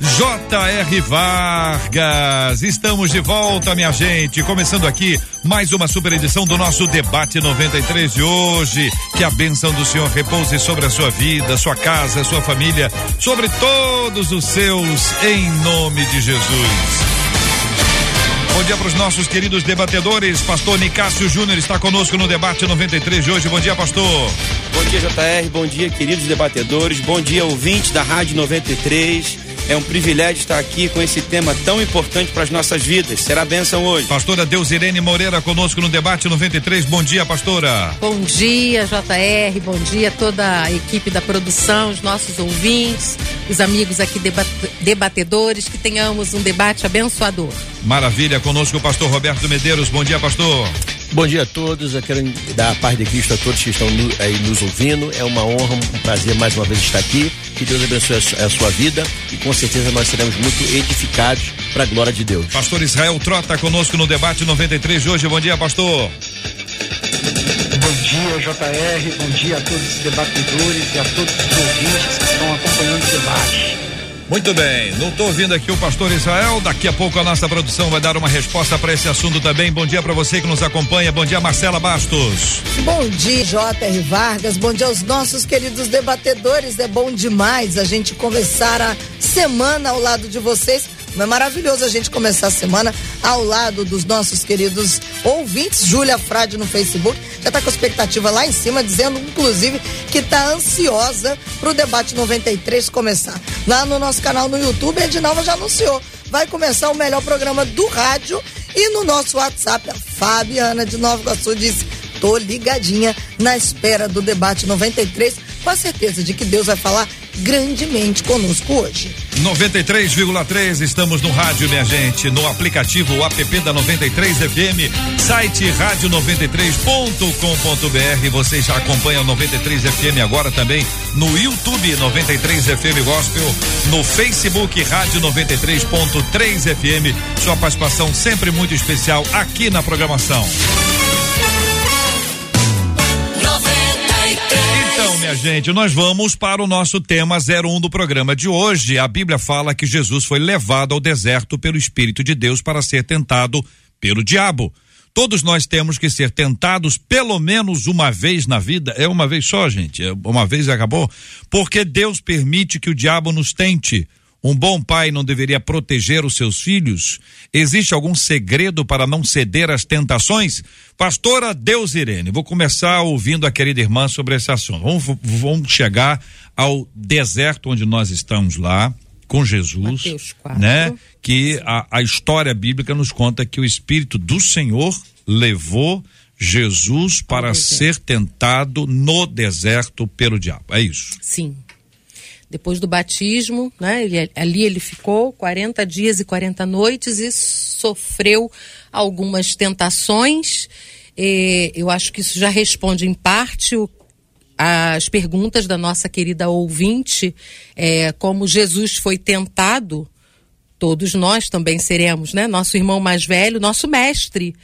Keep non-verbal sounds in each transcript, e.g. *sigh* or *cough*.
J.R. Vargas. Estamos de volta, minha gente. Começando aqui mais uma super edição do nosso Debate 93 de hoje. Que a bênção do Senhor repouse sobre a sua vida, sua casa, sua família, sobre todos os seus, em nome de Jesus. Bom dia para os nossos queridos debatedores. Pastor Nicásio Júnior está conosco no debate 93 de hoje. Bom dia, pastor. Bom dia, JR. Bom dia, queridos debatedores. Bom dia, ouvintes da Rádio 93. É um privilégio estar aqui com esse tema tão importante para as nossas vidas. Será bênção hoje. Pastora Deusirene Moreira conosco no debate 93. Bom dia, pastora. Bom dia, JR. Bom dia a toda a equipe da produção, os nossos ouvintes, os amigos aqui debatedores. Que tenhamos um debate abençoador. Maravilha. Conosco o pastor Roberto Medeiros. Bom dia, pastor. Bom dia a todos, eu quero dar a paz de Cristo a todos que estão no, aí nos ouvindo. É uma honra, um prazer mais uma vez estar aqui. Que Deus abençoe a, a sua vida e com certeza nós seremos muito edificados para a glória de Deus. Pastor Israel Trota conosco no debate 93 de hoje. Bom dia, pastor. Bom dia, JR. Bom dia a todos os debatedores e a todos os ouvintes que estão acompanhando o debate. Muito bem, não estou ouvindo aqui o pastor Israel. Daqui a pouco a nossa produção vai dar uma resposta para esse assunto também. Bom dia para você que nos acompanha. Bom dia, Marcela Bastos. Bom dia, J.R. Vargas. Bom dia aos nossos queridos debatedores. É bom demais a gente conversar a semana ao lado de vocês. É maravilhoso a gente começar a semana ao lado dos nossos queridos ouvintes. Júlia Frade no Facebook já está com a expectativa lá em cima, dizendo, inclusive, que está ansiosa para o debate 93 começar. Lá no nosso canal no YouTube, Edinalva já anunciou. Vai começar o melhor programa do rádio e no nosso WhatsApp, a Fabiana de Nova Iguaçu disse: tô ligadinha na espera do debate 93, com a certeza de que Deus vai falar grandemente conosco hoje. 93,3 estamos no rádio, minha gente, no aplicativo app da 93 FM, site rádio93.com.br. Você já acompanha o 93 FM agora também no YouTube 93 FM Gospel, no Facebook Rádio 93.3 FM. Sua participação sempre muito especial aqui na programação. Gente, nós vamos para o nosso tema 01 do programa de hoje. A Bíblia fala que Jesus foi levado ao deserto pelo Espírito de Deus para ser tentado pelo diabo. Todos nós temos que ser tentados pelo menos uma vez na vida. É uma vez só, gente. É uma vez e acabou. Porque Deus permite que o diabo nos tente. Um bom pai não deveria proteger os seus filhos? Existe algum segredo para não ceder às tentações? Pastora Deus Irene, vou começar ouvindo a querida irmã sobre esse assunto. Vamos, vamos chegar ao deserto onde nós estamos lá com Jesus, né? Que a, a história bíblica nos conta que o Espírito do Senhor levou Jesus para ser tentado no deserto pelo diabo. É isso. Sim depois do batismo, né? Ali ele ficou 40 dias e 40 noites e sofreu algumas tentações. E eu acho que isso já responde em parte o, as perguntas da nossa querida ouvinte, é, como Jesus foi tentado, todos nós também seremos, né? Nosso irmão mais velho, nosso mestre.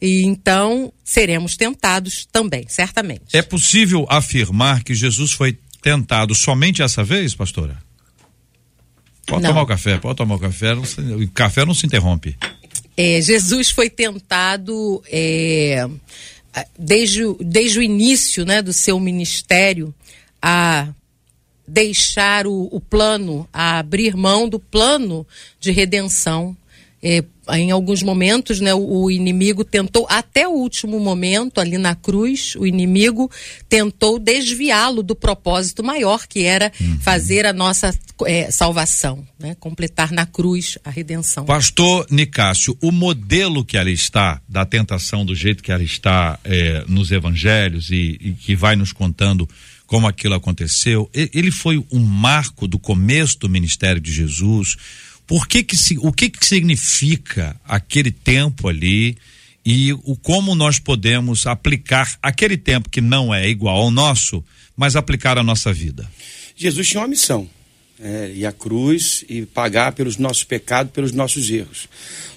E então seremos tentados também, certamente. É possível afirmar que Jesus foi tentado somente essa vez, pastora? Pode não. tomar o café, pode tomar o café. Não se, o café não se interrompe. É, Jesus foi tentado é, desde, desde o início né, do seu ministério a deixar o, o plano, a abrir mão do plano de redenção é, em alguns momentos, né, o, o, inimigo tentou, até o último momento, ali na cruz, o inimigo tentou desviá-lo do propósito maior, que era uhum. fazer a nossa é, salvação, né, completar na cruz a redenção. Pastor Nicásio, o modelo que ela está, da tentação, do jeito que ela está é, nos evangelhos e, e que vai nos contando como aquilo aconteceu, ele foi um marco do começo do ministério de Jesus Por que que se, o que que significa aquele tempo ali e o como nós podemos aplicar aquele tempo que não é igual ao nosso, mas aplicar a nossa vida? Jesus tinha uma missão. É, e a cruz e pagar pelos nossos pecados, pelos nossos erros.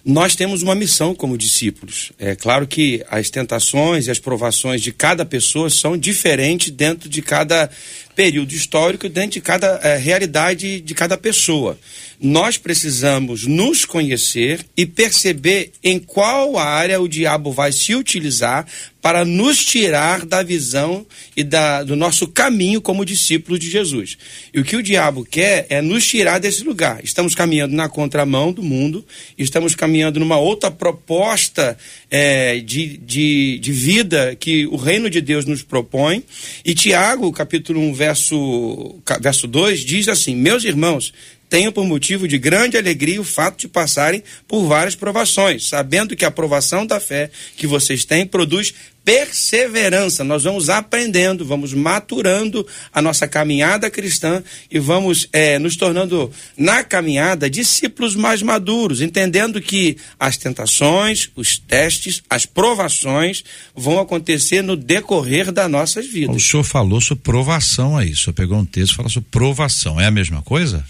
Nós temos uma missão como discípulos. É claro que as tentações e as provações de cada pessoa são diferentes dentro de cada período histórico, dentro de cada é, realidade de cada pessoa. Nós precisamos nos conhecer e perceber em qual área o diabo vai se utilizar para nos tirar da visão e da, do nosso caminho como discípulos de Jesus. E o que o diabo quer é nos tirar desse lugar. Estamos caminhando na contramão do mundo, estamos caminhando numa outra proposta é, de, de, de vida que o reino de Deus nos propõe. E Tiago, capítulo 1, verso, verso 2, diz assim: Meus irmãos, tenham por motivo de grande alegria o fato de passarem por várias provações, sabendo que a provação da fé que vocês têm produz perseverança. Nós vamos aprendendo, vamos maturando a nossa caminhada cristã e vamos é, nos tornando, na caminhada, discípulos mais maduros, entendendo que as tentações, os testes, as provações vão acontecer no decorrer das nossas vidas. O senhor falou sobre provação aí, o senhor pegou um texto e falou sobre provação. É a mesma coisa?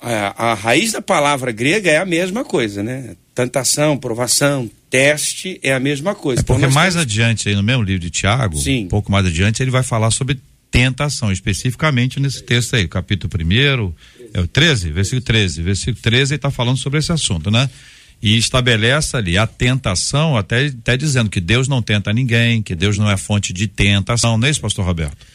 A, a raiz da palavra grega é a mesma coisa, né? Tentação, provação, teste é a mesma coisa. É porque então, mais temos... adiante aí no mesmo livro de Tiago, Sim. um pouco mais adiante, ele vai falar sobre tentação, especificamente nesse texto aí, capítulo 1 é o 13, versículo 13. Versículo 13 ele está falando sobre esse assunto, né? E estabelece ali a tentação, até, até dizendo que Deus não tenta ninguém, que Deus não é fonte de tentação, não é isso, pastor Roberto?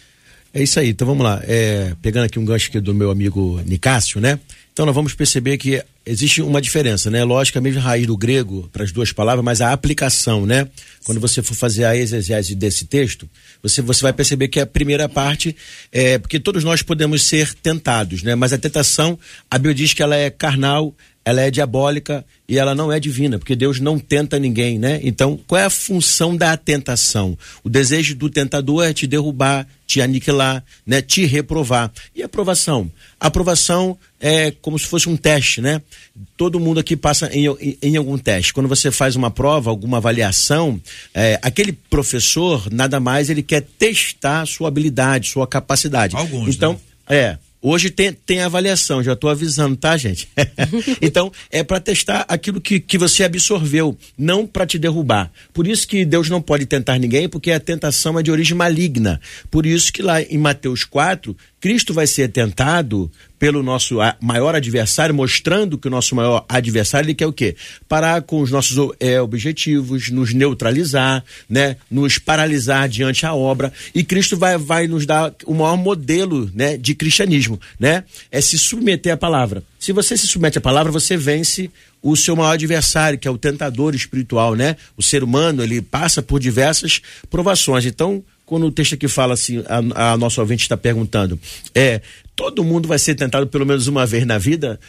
É isso aí, então vamos lá. É, pegando aqui um gancho aqui do meu amigo Nicásio, né? Então nós vamos perceber que existe uma diferença, né? Lógico, a mesma raiz do grego para as duas palavras, mas a aplicação, né? Quando você for fazer a exegese desse texto, você, você vai perceber que a primeira parte é porque todos nós podemos ser tentados, né? Mas a tentação, a Bíblia diz que ela é carnal, ela é diabólica e ela não é divina, porque Deus não tenta ninguém, né? Então, qual é a função da tentação? O desejo do tentador é te derrubar, te aniquilar, né? Te reprovar. E a aprovação? A aprovação é como se fosse um teste, né? Todo mundo aqui passa em, em, em algum teste. Quando você faz uma prova, alguma avaliação, é, aquele professor, nada mais, ele quer testar sua habilidade, sua capacidade. Alguns, então, né? é, Hoje tem, tem avaliação, já estou avisando, tá, gente? *laughs* então, é para testar aquilo que, que você absorveu, não para te derrubar. Por isso que Deus não pode tentar ninguém, porque a tentação é de origem maligna. Por isso que lá em Mateus 4, Cristo vai ser tentado pelo nosso maior adversário, mostrando que o nosso maior adversário ele quer o quê? Parar com os nossos é, objetivos, nos neutralizar, né? nos paralisar diante a obra. E Cristo vai, vai nos dar o maior modelo né? de cristianismo, né? É se submeter à palavra. Se você se submete à palavra, você vence o seu maior adversário, que é o tentador espiritual, né? O ser humano, ele passa por diversas provações. Então, quando o texto aqui fala assim, a, a nossa ouvinte está perguntando, é, todo mundo vai ser tentado pelo menos uma vez na vida?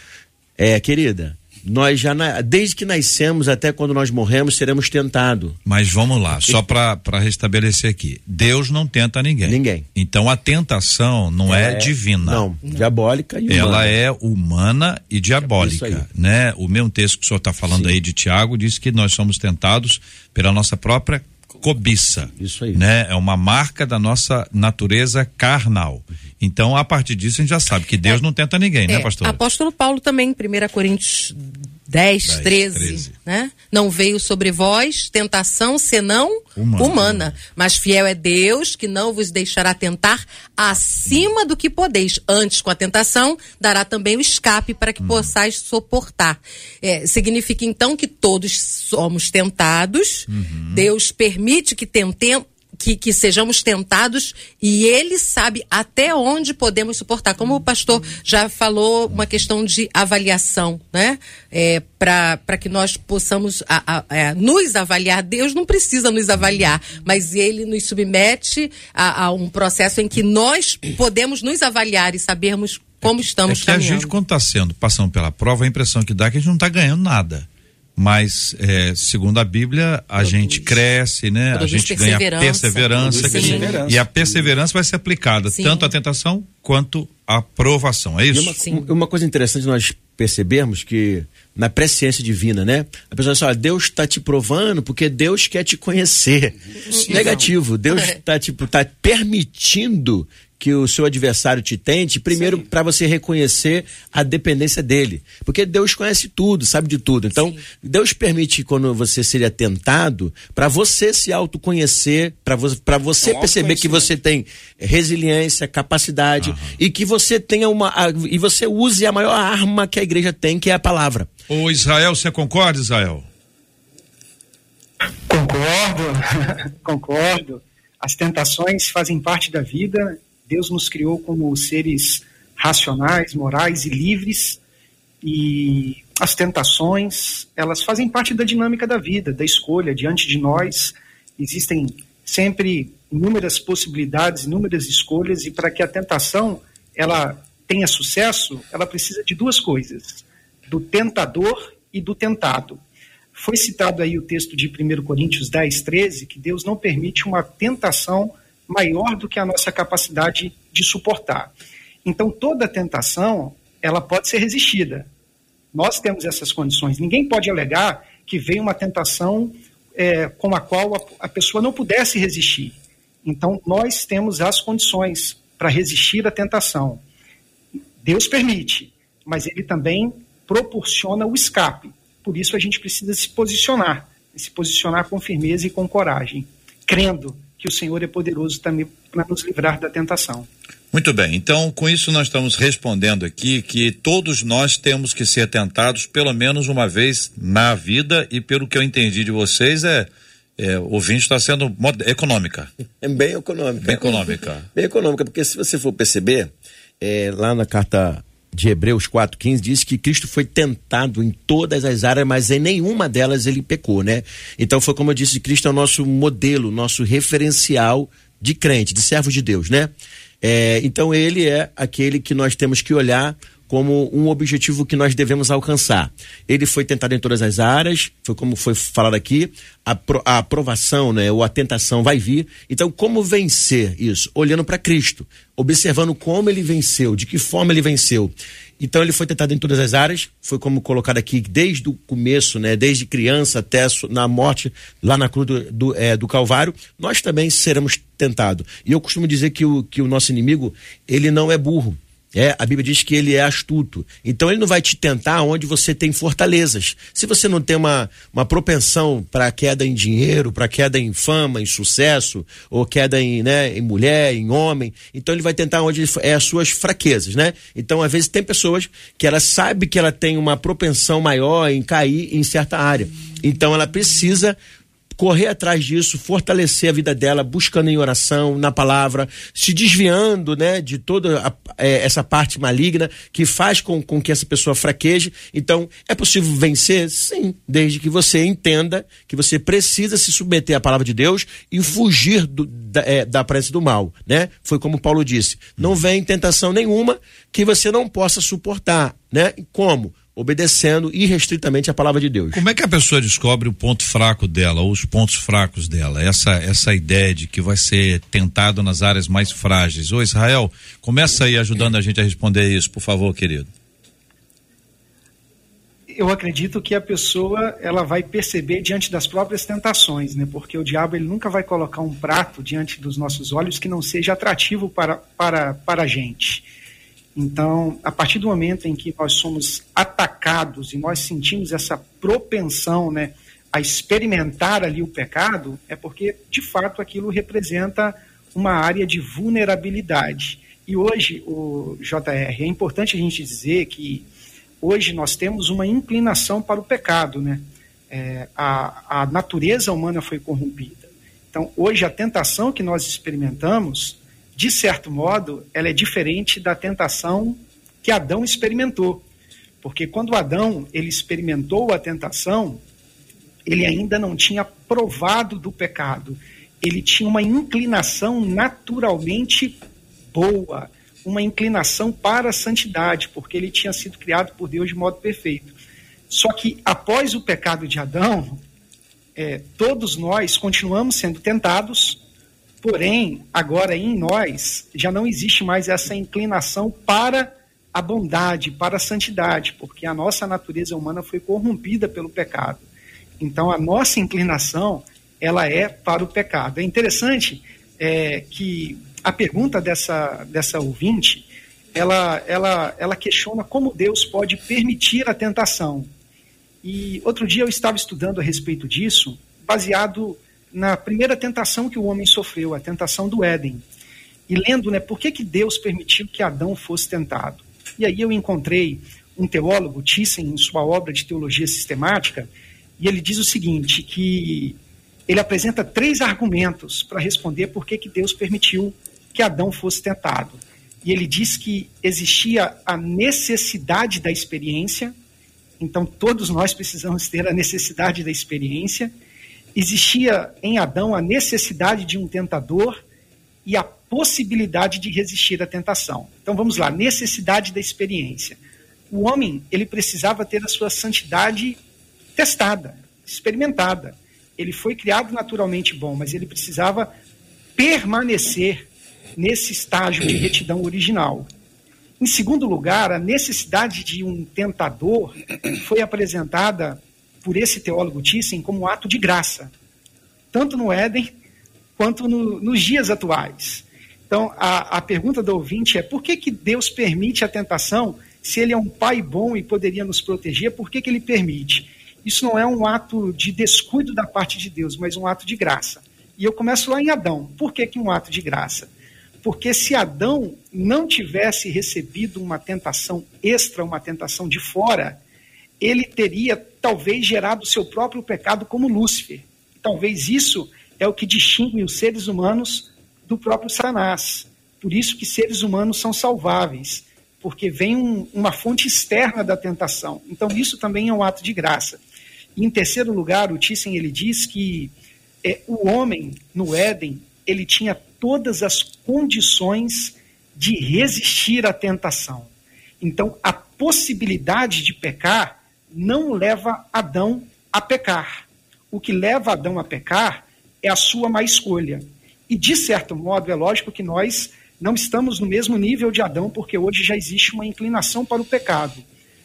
É, querida, nós já, desde que nascemos até quando nós morremos, seremos tentados. Mas vamos lá, só para restabelecer aqui. Deus não tenta ninguém. Ninguém. Então a tentação não é, é divina. Não, não, diabólica e humana. Ela é humana e diabólica, né? O mesmo texto que o senhor está falando Sim. aí de Tiago diz que nós somos tentados pela nossa própria cobiça. Isso aí. Né? É uma marca da nossa natureza carnal. Então, a partir disso, a gente já sabe que Deus é, não tenta ninguém, né, é, né, pastor? Apóstolo Paulo também, 1 Coríntios 10, 10 13, 13, né? Não veio sobre vós tentação senão humana. humana. Mas fiel é Deus que não vos deixará tentar acima do que podeis. Antes, com a tentação, dará também o escape para que hum. possais suportar. É, significa então que todos somos tentados. Uhum. Deus permite que tentemos que, que, sejamos tentados e ele sabe até onde podemos suportar. Como o pastor já falou, uma questão de avaliação, né? É, Para que nós possamos a, a, a, é, nos avaliar. Deus não precisa nos avaliar, mas ele nos submete a, um processo em que nós podemos nos avaliar e sabermos como estamos é que caminhando. a gente, quando está sendo, passando pela prova, a impressão que dá é que a gente não está ganhando nada mas é, segundo a Bíblia a Produz. gente cresce, né? Produz a gente ganha perseverança, perseverança e a perseverança vai ser aplicada Sim. tanto à tentação quanto à provação, é isso? E uma, uma, coisa interessante nós percebermos que na presciência divina, né? A pessoa fala, Deus está te provando porque Deus quer te conhecer. Sim, Negativo, Deus está tipo, tá permitindo que o seu adversário te tente, primeiro para você reconhecer a dependência dele. Porque Deus conhece tudo, sabe de tudo. Então, Sim. Deus permite quando você seja tentado, para você se autoconhecer, para vo você é perceber que você tem resiliência, capacidade uhum. e que você tenha uma a, e você use a maior arma que a igreja tem, que é a palavra. O Israel, você concorda, Israel? Concordo, *laughs* concordo. As tentações fazem parte da vida Deus nos criou como seres racionais, morais e livres, e as tentações, elas fazem parte da dinâmica da vida, da escolha. Diante de nós existem sempre inúmeras possibilidades, inúmeras escolhas, e para que a tentação ela tenha sucesso, ela precisa de duas coisas: do tentador e do tentado. Foi citado aí o texto de 1 Coríntios 10, 13, que Deus não permite uma tentação maior do que a nossa capacidade de suportar. Então, toda tentação, ela pode ser resistida. Nós temos essas condições. Ninguém pode alegar que veio uma tentação é, com a qual a, a pessoa não pudesse resistir. Então, nós temos as condições para resistir à tentação. Deus permite, mas ele também proporciona o escape. Por isso a gente precisa se posicionar, se posicionar com firmeza e com coragem, crendo que o Senhor é poderoso também para nos livrar da tentação. Muito bem, então com isso nós estamos respondendo aqui que todos nós temos que ser tentados pelo menos uma vez na vida e pelo que eu entendi de vocês é, é o vinho está sendo econômica. É bem econômica. Bem econômica. Bem econômica, porque se você for perceber, é, lá na carta de Hebreus 4,15 diz que Cristo foi tentado em todas as áreas, mas em nenhuma delas ele pecou, né? Então foi como eu disse, Cristo é o nosso modelo, nosso referencial de crente, de servo de Deus, né? É, então ele é aquele que nós temos que olhar como um objetivo que nós devemos alcançar. Ele foi tentado em todas as áreas, foi como foi falado aqui, a, a aprovação, né, ou a tentação vai vir. Então, como vencer isso? Olhando para Cristo, observando como ele venceu, de que forma ele venceu. Então, ele foi tentado em todas as áreas, foi como colocado aqui desde o começo, né, desde criança até na morte, lá na cruz do, do, é, do Calvário, nós também seremos tentados. E eu costumo dizer que o, que o nosso inimigo, ele não é burro é, a Bíblia diz que ele é astuto. Então ele não vai te tentar onde você tem fortalezas. Se você não tem uma, uma propensão para queda em dinheiro, para queda em fama, em sucesso, ou queda em, né, em mulher, em homem, então ele vai tentar onde é as suas fraquezas, né? Então, às vezes, tem pessoas que ela sabe que ela tem uma propensão maior em cair em certa área. Então ela precisa correr atrás disso, fortalecer a vida dela, buscando em oração, na palavra, se desviando, né, de toda a, é, essa parte maligna que faz com, com que essa pessoa fraqueje. Então, é possível vencer? Sim, desde que você entenda que você precisa se submeter à palavra de Deus e fugir do, da, é, da presença do mal, né? Foi como Paulo disse, não vem tentação nenhuma que você não possa suportar, né? Como? Obedecendo irrestritamente a palavra de Deus. Como é que a pessoa descobre o ponto fraco dela, ou os pontos fracos dela? Essa essa ideia de que vai ser tentado nas áreas mais frágeis. Ô Israel, começa aí ajudando a gente a responder isso, por favor, querido. Eu acredito que a pessoa ela vai perceber diante das próprias tentações, né? Porque o diabo ele nunca vai colocar um prato diante dos nossos olhos que não seja atrativo para para para a gente. Então, a partir do momento em que nós somos atacados e nós sentimos essa propensão né, a experimentar ali o pecado, é porque, de fato, aquilo representa uma área de vulnerabilidade. E hoje, o JR, é importante a gente dizer que hoje nós temos uma inclinação para o pecado, né? É, a, a natureza humana foi corrompida. Então, hoje, a tentação que nós experimentamos de certo modo, ela é diferente da tentação que Adão experimentou. Porque quando Adão ele experimentou a tentação, ele ainda não tinha provado do pecado. Ele tinha uma inclinação naturalmente boa, uma inclinação para a santidade, porque ele tinha sido criado por Deus de modo perfeito. Só que após o pecado de Adão, é, todos nós continuamos sendo tentados, Porém, agora em nós já não existe mais essa inclinação para a bondade, para a santidade, porque a nossa natureza humana foi corrompida pelo pecado. Então, a nossa inclinação, ela é para o pecado. É interessante é, que a pergunta dessa, dessa ouvinte, ela, ela, ela questiona como Deus pode permitir a tentação. E outro dia eu estava estudando a respeito disso, baseado na primeira tentação que o homem sofreu, a tentação do Éden. E lendo, né, por que, que Deus permitiu que Adão fosse tentado? E aí eu encontrei um teólogo, Thyssen, em sua obra de teologia sistemática, e ele diz o seguinte, que ele apresenta três argumentos para responder por que, que Deus permitiu que Adão fosse tentado. E ele diz que existia a necessidade da experiência, então todos nós precisamos ter a necessidade da experiência. Existia em Adão a necessidade de um tentador e a possibilidade de resistir à tentação. Então vamos lá, necessidade da experiência. O homem, ele precisava ter a sua santidade testada, experimentada. Ele foi criado naturalmente bom, mas ele precisava permanecer nesse estágio de retidão original. Em segundo lugar, a necessidade de um tentador foi apresentada por esse teólogo Thyssen como ato de graça, tanto no Éden quanto no, nos dias atuais. Então, a, a pergunta do ouvinte é: por que, que Deus permite a tentação se Ele é um Pai bom e poderia nos proteger? Por que, que Ele permite? Isso não é um ato de descuido da parte de Deus, mas um ato de graça. E eu começo lá em Adão. Por que, que um ato de graça? Porque se Adão não tivesse recebido uma tentação extra, uma tentação de fora, ele teria talvez gerado seu próprio pecado como Lúcifer. Talvez isso é o que distingue os seres humanos do próprio Satanás. Por isso que seres humanos são salváveis, porque vem um, uma fonte externa da tentação. Então isso também é um ato de graça. E, em terceiro lugar, o Thyssen ele diz que é, o homem no Éden ele tinha todas as condições de resistir à tentação. Então, a possibilidade de pecar não leva Adão a pecar. O que leva Adão a pecar é a sua má escolha. E, de certo modo, é lógico que nós não estamos no mesmo nível de Adão, porque hoje já existe uma inclinação para o pecado.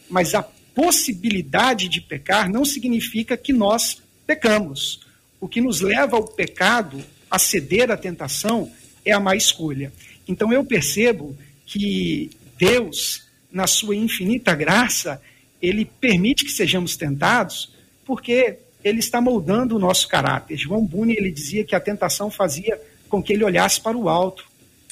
Mas a possibilidade de pecar não significa que nós pecamos. O que nos leva ao pecado, a ceder à tentação, é a má escolha. Então eu percebo que Deus, na sua infinita graça, ele permite que sejamos tentados, porque ele está moldando o nosso caráter. João Buni ele dizia que a tentação fazia com que ele olhasse para o alto,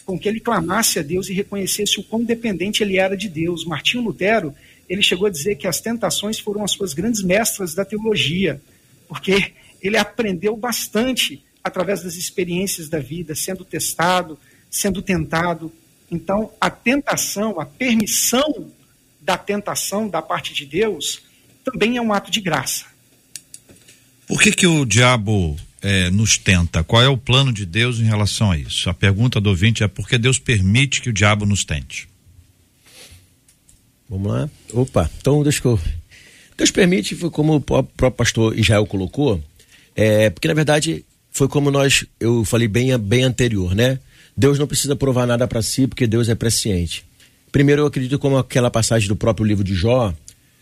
com que ele clamasse a Deus e reconhecesse o quão dependente ele era de Deus. Martinho Lutero ele chegou a dizer que as tentações foram as suas grandes mestras da teologia, porque ele aprendeu bastante através das experiências da vida, sendo testado, sendo tentado. Então, a tentação, a permissão da tentação da parte de Deus, também é um ato de graça. Por que que o diabo é, nos tenta? Qual é o plano de Deus em relação a isso? A pergunta do ouvinte é por que Deus permite que o diabo nos tente? Vamos lá. Opa, então deixa eu. Deus permite, foi como o próprio pastor Israel colocou, é, porque na verdade foi como nós, eu falei bem, bem anterior, né? Deus não precisa provar nada para si, porque Deus é presciente. Primeiro, eu acredito como aquela passagem do próprio livro de Jó,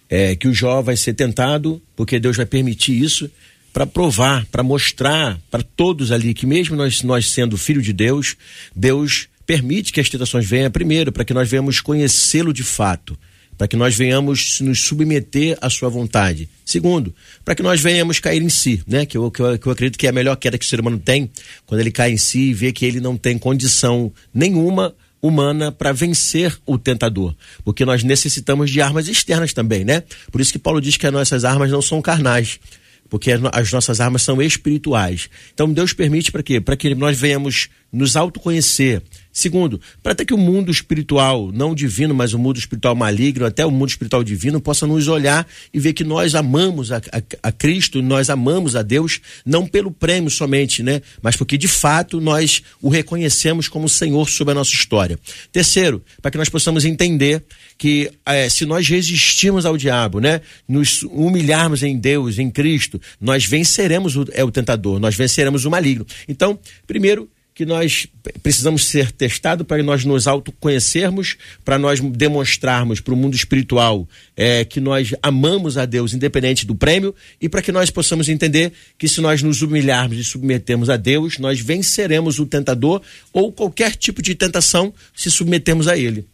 é, que o Jó vai ser tentado, porque Deus vai permitir isso, para provar, para mostrar para todos ali que mesmo nós, nós sendo filho de Deus, Deus permite que as tentações venham primeiro, para que nós venhamos conhecê-lo de fato para que nós venhamos nos submeter à sua vontade. Segundo, para que nós venhamos cair em si, né? Que eu, que eu, que eu acredito que é a melhor queda que o ser humano tem, quando ele cai em si e vê que ele não tem condição nenhuma humana para vencer o tentador, porque nós necessitamos de armas externas também, né? Por isso que Paulo diz que as nossas armas não são carnais, porque as nossas armas são espirituais. Então Deus permite para quê? Para que nós venhamos nos autoconhecer, Segundo, para até que o mundo espiritual, não divino, mas o mundo espiritual maligno, até o mundo espiritual divino, possa nos olhar e ver que nós amamos a, a, a Cristo, nós amamos a Deus, não pelo prêmio somente, né? Mas porque de fato nós o reconhecemos como Senhor sobre a nossa história. Terceiro, para que nós possamos entender que é, se nós resistirmos ao diabo, né? Nos humilharmos em Deus, em Cristo, nós venceremos o, é, o tentador, nós venceremos o maligno. Então, primeiro, que nós precisamos ser testados para nós nos autoconhecermos, para nós demonstrarmos para o mundo espiritual é, que nós amamos a Deus, independente do prêmio, e para que nós possamos entender que se nós nos humilharmos e submetermos a Deus, nós venceremos o tentador ou qualquer tipo de tentação se submetemos a ele.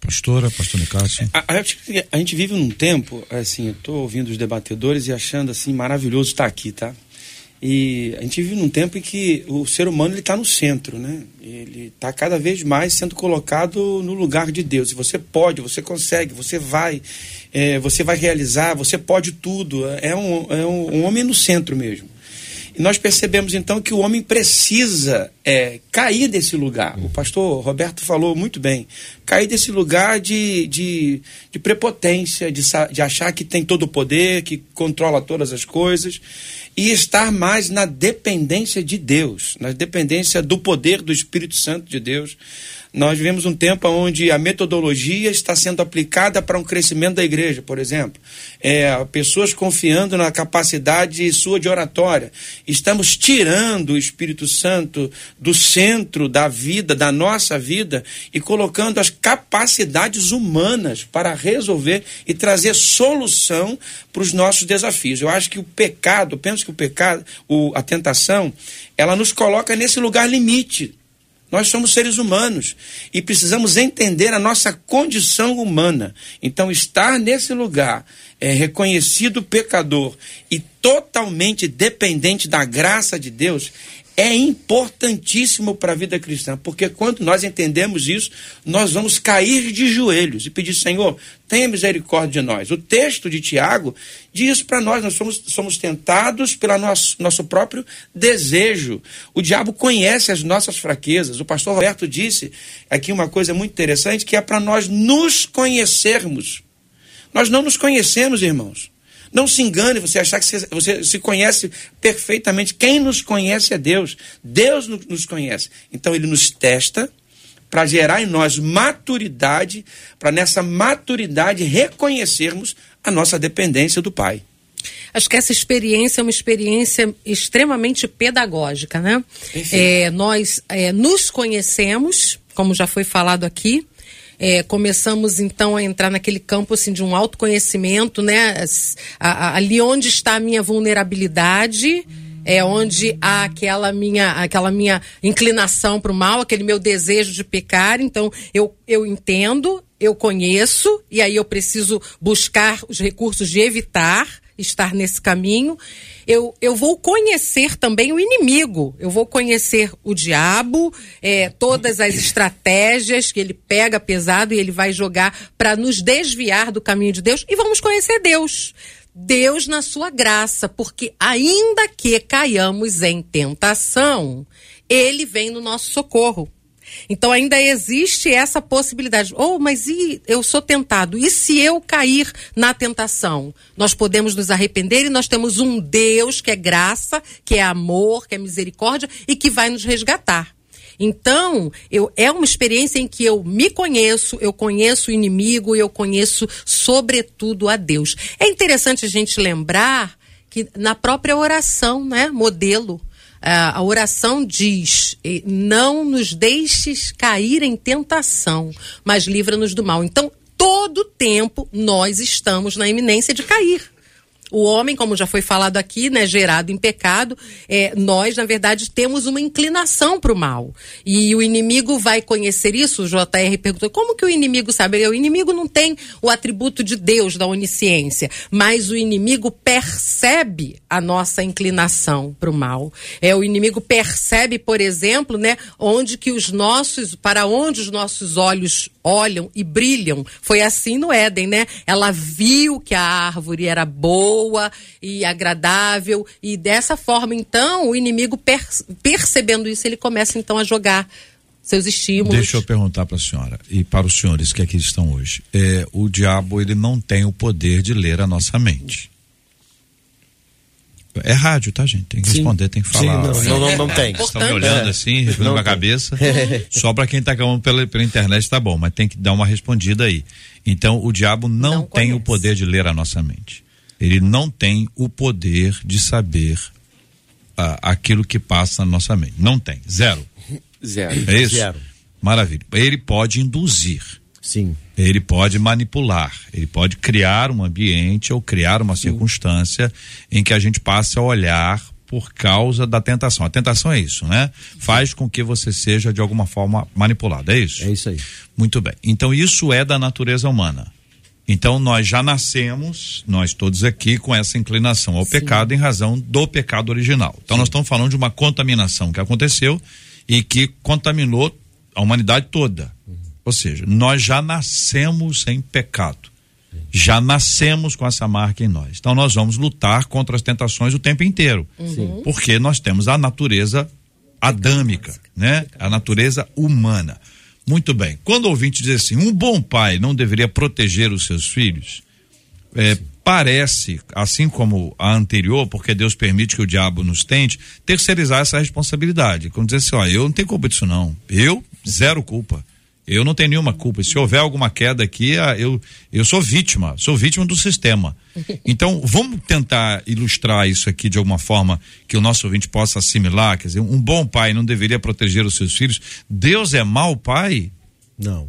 Pastora, pastor Nicásio. A, a, gente, a gente vive num tempo, assim, eu estou ouvindo os debatedores e achando assim maravilhoso estar aqui, tá? E a gente vive num tempo em que o ser humano está no centro, né? Ele está cada vez mais sendo colocado no lugar de Deus. E você pode, você consegue, você vai, é, você vai realizar, você pode tudo. É um, é um, um homem no centro mesmo. E nós percebemos então que o homem precisa é, cair desse lugar. O pastor Roberto falou muito bem. Cair desse lugar de, de, de prepotência, de, de achar que tem todo o poder, que controla todas as coisas e estar mais na dependência de Deus, na dependência do poder do Espírito Santo de Deus. Nós vivemos um tempo onde a metodologia está sendo aplicada para um crescimento da igreja, por exemplo. É, pessoas confiando na capacidade sua de oratória. Estamos tirando o Espírito Santo do centro da vida, da nossa vida, e colocando as capacidades humanas para resolver e trazer solução para os nossos desafios. Eu acho que o pecado, penso que o pecado, o, a tentação, ela nos coloca nesse lugar limite nós somos seres humanos e precisamos entender a nossa condição humana. Então, estar nesse lugar, é, reconhecido pecador e totalmente dependente da graça de Deus, é importantíssimo para a vida cristã, porque quando nós entendemos isso, nós vamos cair de joelhos e pedir, Senhor, tenha misericórdia de nós. O texto de Tiago diz para nós, nós somos, somos tentados pelo nosso, nosso próprio desejo. O diabo conhece as nossas fraquezas. O pastor Roberto disse aqui uma coisa muito interessante, que é para nós nos conhecermos. Nós não nos conhecemos, irmãos. Não se engane você achar que você, se conhece perfeitamente. Quem nos conhece é Deus. Deus nos conhece. Então ele nos testa para gerar em nós maturidade, para nessa maturidade reconhecermos a nossa dependência do Pai. Acho que essa experiência é uma experiência extremamente pedagógica, né? É, nós é, nos conhecemos, como já foi falado aqui, é, começamos então a entrar naquele campo assim de um autoconhecimento, né? Ali onde está a minha vulnerabilidade é onde há aquela minha aquela minha inclinação para o mal, aquele meu desejo de pecar. Então eu eu entendo, eu conheço e aí eu preciso buscar os recursos de evitar estar nesse caminho eu, eu vou conhecer também o inimigo, eu vou conhecer o diabo, é, todas as estratégias que ele pega pesado e ele vai jogar para nos desviar do caminho de Deus e vamos conhecer Deus. Deus na sua graça, porque ainda que caiamos em tentação, ele vem no nosso socorro. Então ainda existe essa possibilidade. Oh, mas e eu sou tentado? E se eu cair na tentação? Nós podemos nos arrepender e nós temos um Deus que é graça, que é amor, que é misericórdia e que vai nos resgatar. Então, eu, é uma experiência em que eu me conheço, eu conheço o inimigo, eu conheço, sobretudo, a Deus. É interessante a gente lembrar que na própria oração, né, modelo, a oração diz: não nos deixes cair em tentação, mas livra-nos do mal. Então, todo tempo nós estamos na iminência de cair. O homem, como já foi falado aqui, né, gerado em pecado, é, nós, na verdade, temos uma inclinação para o mal. E o inimigo vai conhecer isso? O JR perguntou: como que o inimigo sabe? O inimigo não tem o atributo de Deus, da onisciência, mas o inimigo percebe a nossa inclinação para o mal. É, o inimigo percebe, por exemplo, né, onde que os nossos, para onde os nossos olhos olham e brilham. Foi assim no Éden, né? Ela viu que a árvore era boa e agradável e dessa forma, então, o inimigo per percebendo isso, ele começa então a jogar seus estímulos. Deixa eu perguntar para a senhora e para os senhores que aqui estão hoje. É, o diabo ele não tem o poder de ler a nossa mente. É rádio, tá, gente? Tem que Sim. responder, tem que falar. Sim, não, não, não, não, tem. Estão me olhando assim, respondendo *laughs* com a cabeça. Só para quem está gravando pela, pela internet tá bom, mas tem que dar uma respondida aí. Então, o diabo não, não tem conhece. o poder de ler a nossa mente. Ele não tem o poder de saber ah, aquilo que passa na nossa mente. Não tem. Zero. Zero. É isso? Zero. Maravilha. Ele pode induzir. Sim. Ele pode manipular, ele pode criar um ambiente ou criar uma circunstância em que a gente passe a olhar por causa da tentação. A tentação é isso, né? Faz com que você seja de alguma forma manipulado, é isso? É isso aí. Muito bem. Então isso é da natureza humana. Então nós já nascemos, nós todos aqui, com essa inclinação ao pecado em razão do pecado original. Então nós estamos falando de uma contaminação que aconteceu e que contaminou a humanidade toda. Ou seja, nós já nascemos em pecado. Já nascemos com essa marca em nós. Então nós vamos lutar contra as tentações o tempo inteiro. Porque nós temos a natureza adâmica, né? A natureza humana. Muito bem. Quando o ouvinte diz assim, um bom pai não deveria proteger os seus filhos, é, parece, assim como a anterior, porque Deus permite que o diabo nos tente, terceirizar essa responsabilidade. Como dizer assim, ó, eu não tenho culpa disso não. Eu, zero culpa. Eu não tenho nenhuma culpa. Se houver alguma queda aqui, ah, eu, eu sou vítima, sou vítima do sistema. *laughs* Então, vamos tentar ilustrar isso aqui de alguma forma que o nosso ouvinte possa assimilar. Quer dizer, um bom pai não deveria proteger os seus filhos. Deus é mau pai? Não.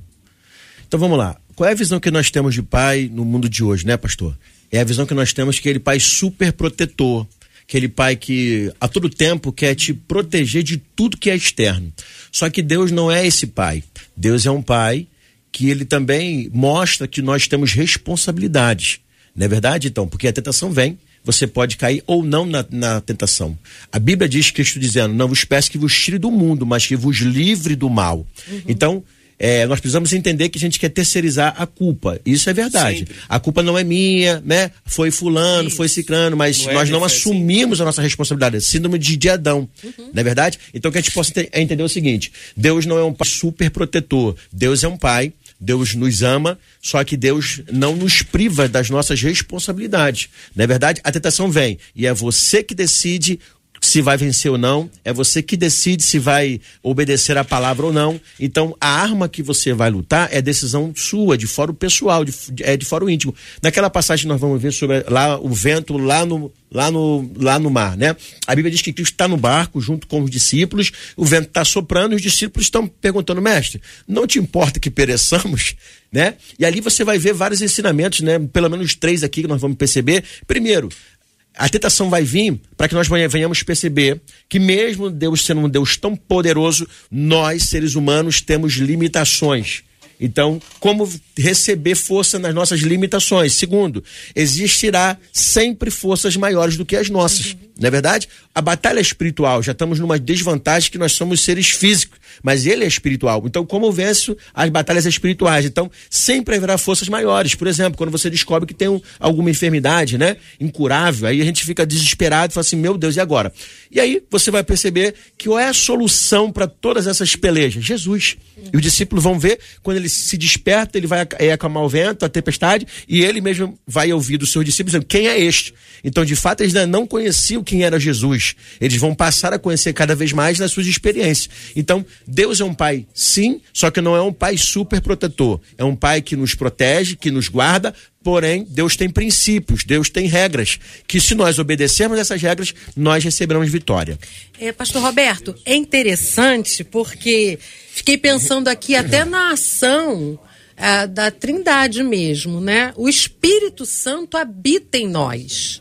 Então vamos lá. Qual é a visão que nós temos de pai no mundo de hoje, né, pastor? É a visão que nós temos que aquele pai super protetor, aquele pai que a todo tempo quer te proteger de tudo que é externo. Só que Deus não é esse pai. Deus é um pai que ele também mostra que nós temos responsabilidades. Não é verdade, então? Porque a tentação vem, você pode cair ou não na, na tentação. A Bíblia diz, Cristo dizendo, não vos peço que vos tire do mundo, mas que vos livre do mal. Então, é, nós precisamos entender que a gente quer terceirizar a culpa. Isso é verdade. Sempre. A culpa não é minha, né? Foi fulano, foi ciclano, mas Não é nós não minha, foi assim. assumimos a nossa responsabilidade. É Síndrome de, de Adão. Não é verdade? Então que a gente possa é entender o seguinte: Deus não é um pai super protetor. Deus é um pai. Deus nos ama, só que Deus não nos priva das nossas responsabilidades. Não é verdade? A tentação vem e é você que decide se vai vencer ou não, é você que decide se vai obedecer a palavra ou não. Então, a arma que você vai lutar é decisão sua, de fora o pessoal, de, é de fora o íntimo. Naquela passagem nós vamos ver sobre lá o vento lá no lá no, lá no mar, né? A Bíblia diz que Cristo está no barco junto com os discípulos, o vento está soprando e os discípulos estão perguntando, mestre, não te importa que pereçamos, *laughs* né? E ali você vai ver vários ensinamentos, né? Pelo menos três aqui que nós vamos perceber. Primeiro, a tentação vai vir para que nós venha- venhamos perceber que, mesmo Deus sendo um Deus tão poderoso, nós, seres humanos, temos limitações. Então, como receber força nas nossas limitações? Segundo, existirá sempre forças maiores do que as nossas. Não é verdade? A batalha espiritual, já estamos numa desvantagem que nós somos seres físicos, mas ele é espiritual. Então, como eu venço as batalhas espirituais? Então, sempre haverá forças maiores. Por exemplo, quando você descobre que tem um- alguma enfermidade, né? Incurável, aí a gente fica desesperado e fala assim: meu Deus, e agora? E aí você vai perceber que qual é a solução para todas essas pelejas? Jesus. E os discípulos vão ver, quando ele se desperta, ele vai é, acalmar o vento, a tempestade, e ele mesmo vai ouvir dos seus discípulos dizendo: quem é este? Então, de fato, eles ainda não conheciam quem era Jesus. Eles vão passar a conhecer cada vez mais nas suas experiências. Então, Deus é um pai, sim, só que não é um pai super protetor. É um pai que nos protege, que nos guarda, porém, Deus tem princípios, Deus tem regras, que se nós obedecermos essas regras, nós receberemos vitória. É, Pastor Roberto, é interessante porque fiquei pensando aqui até na ação ah, da Trindade mesmo, né? O Espírito Santo habita em nós.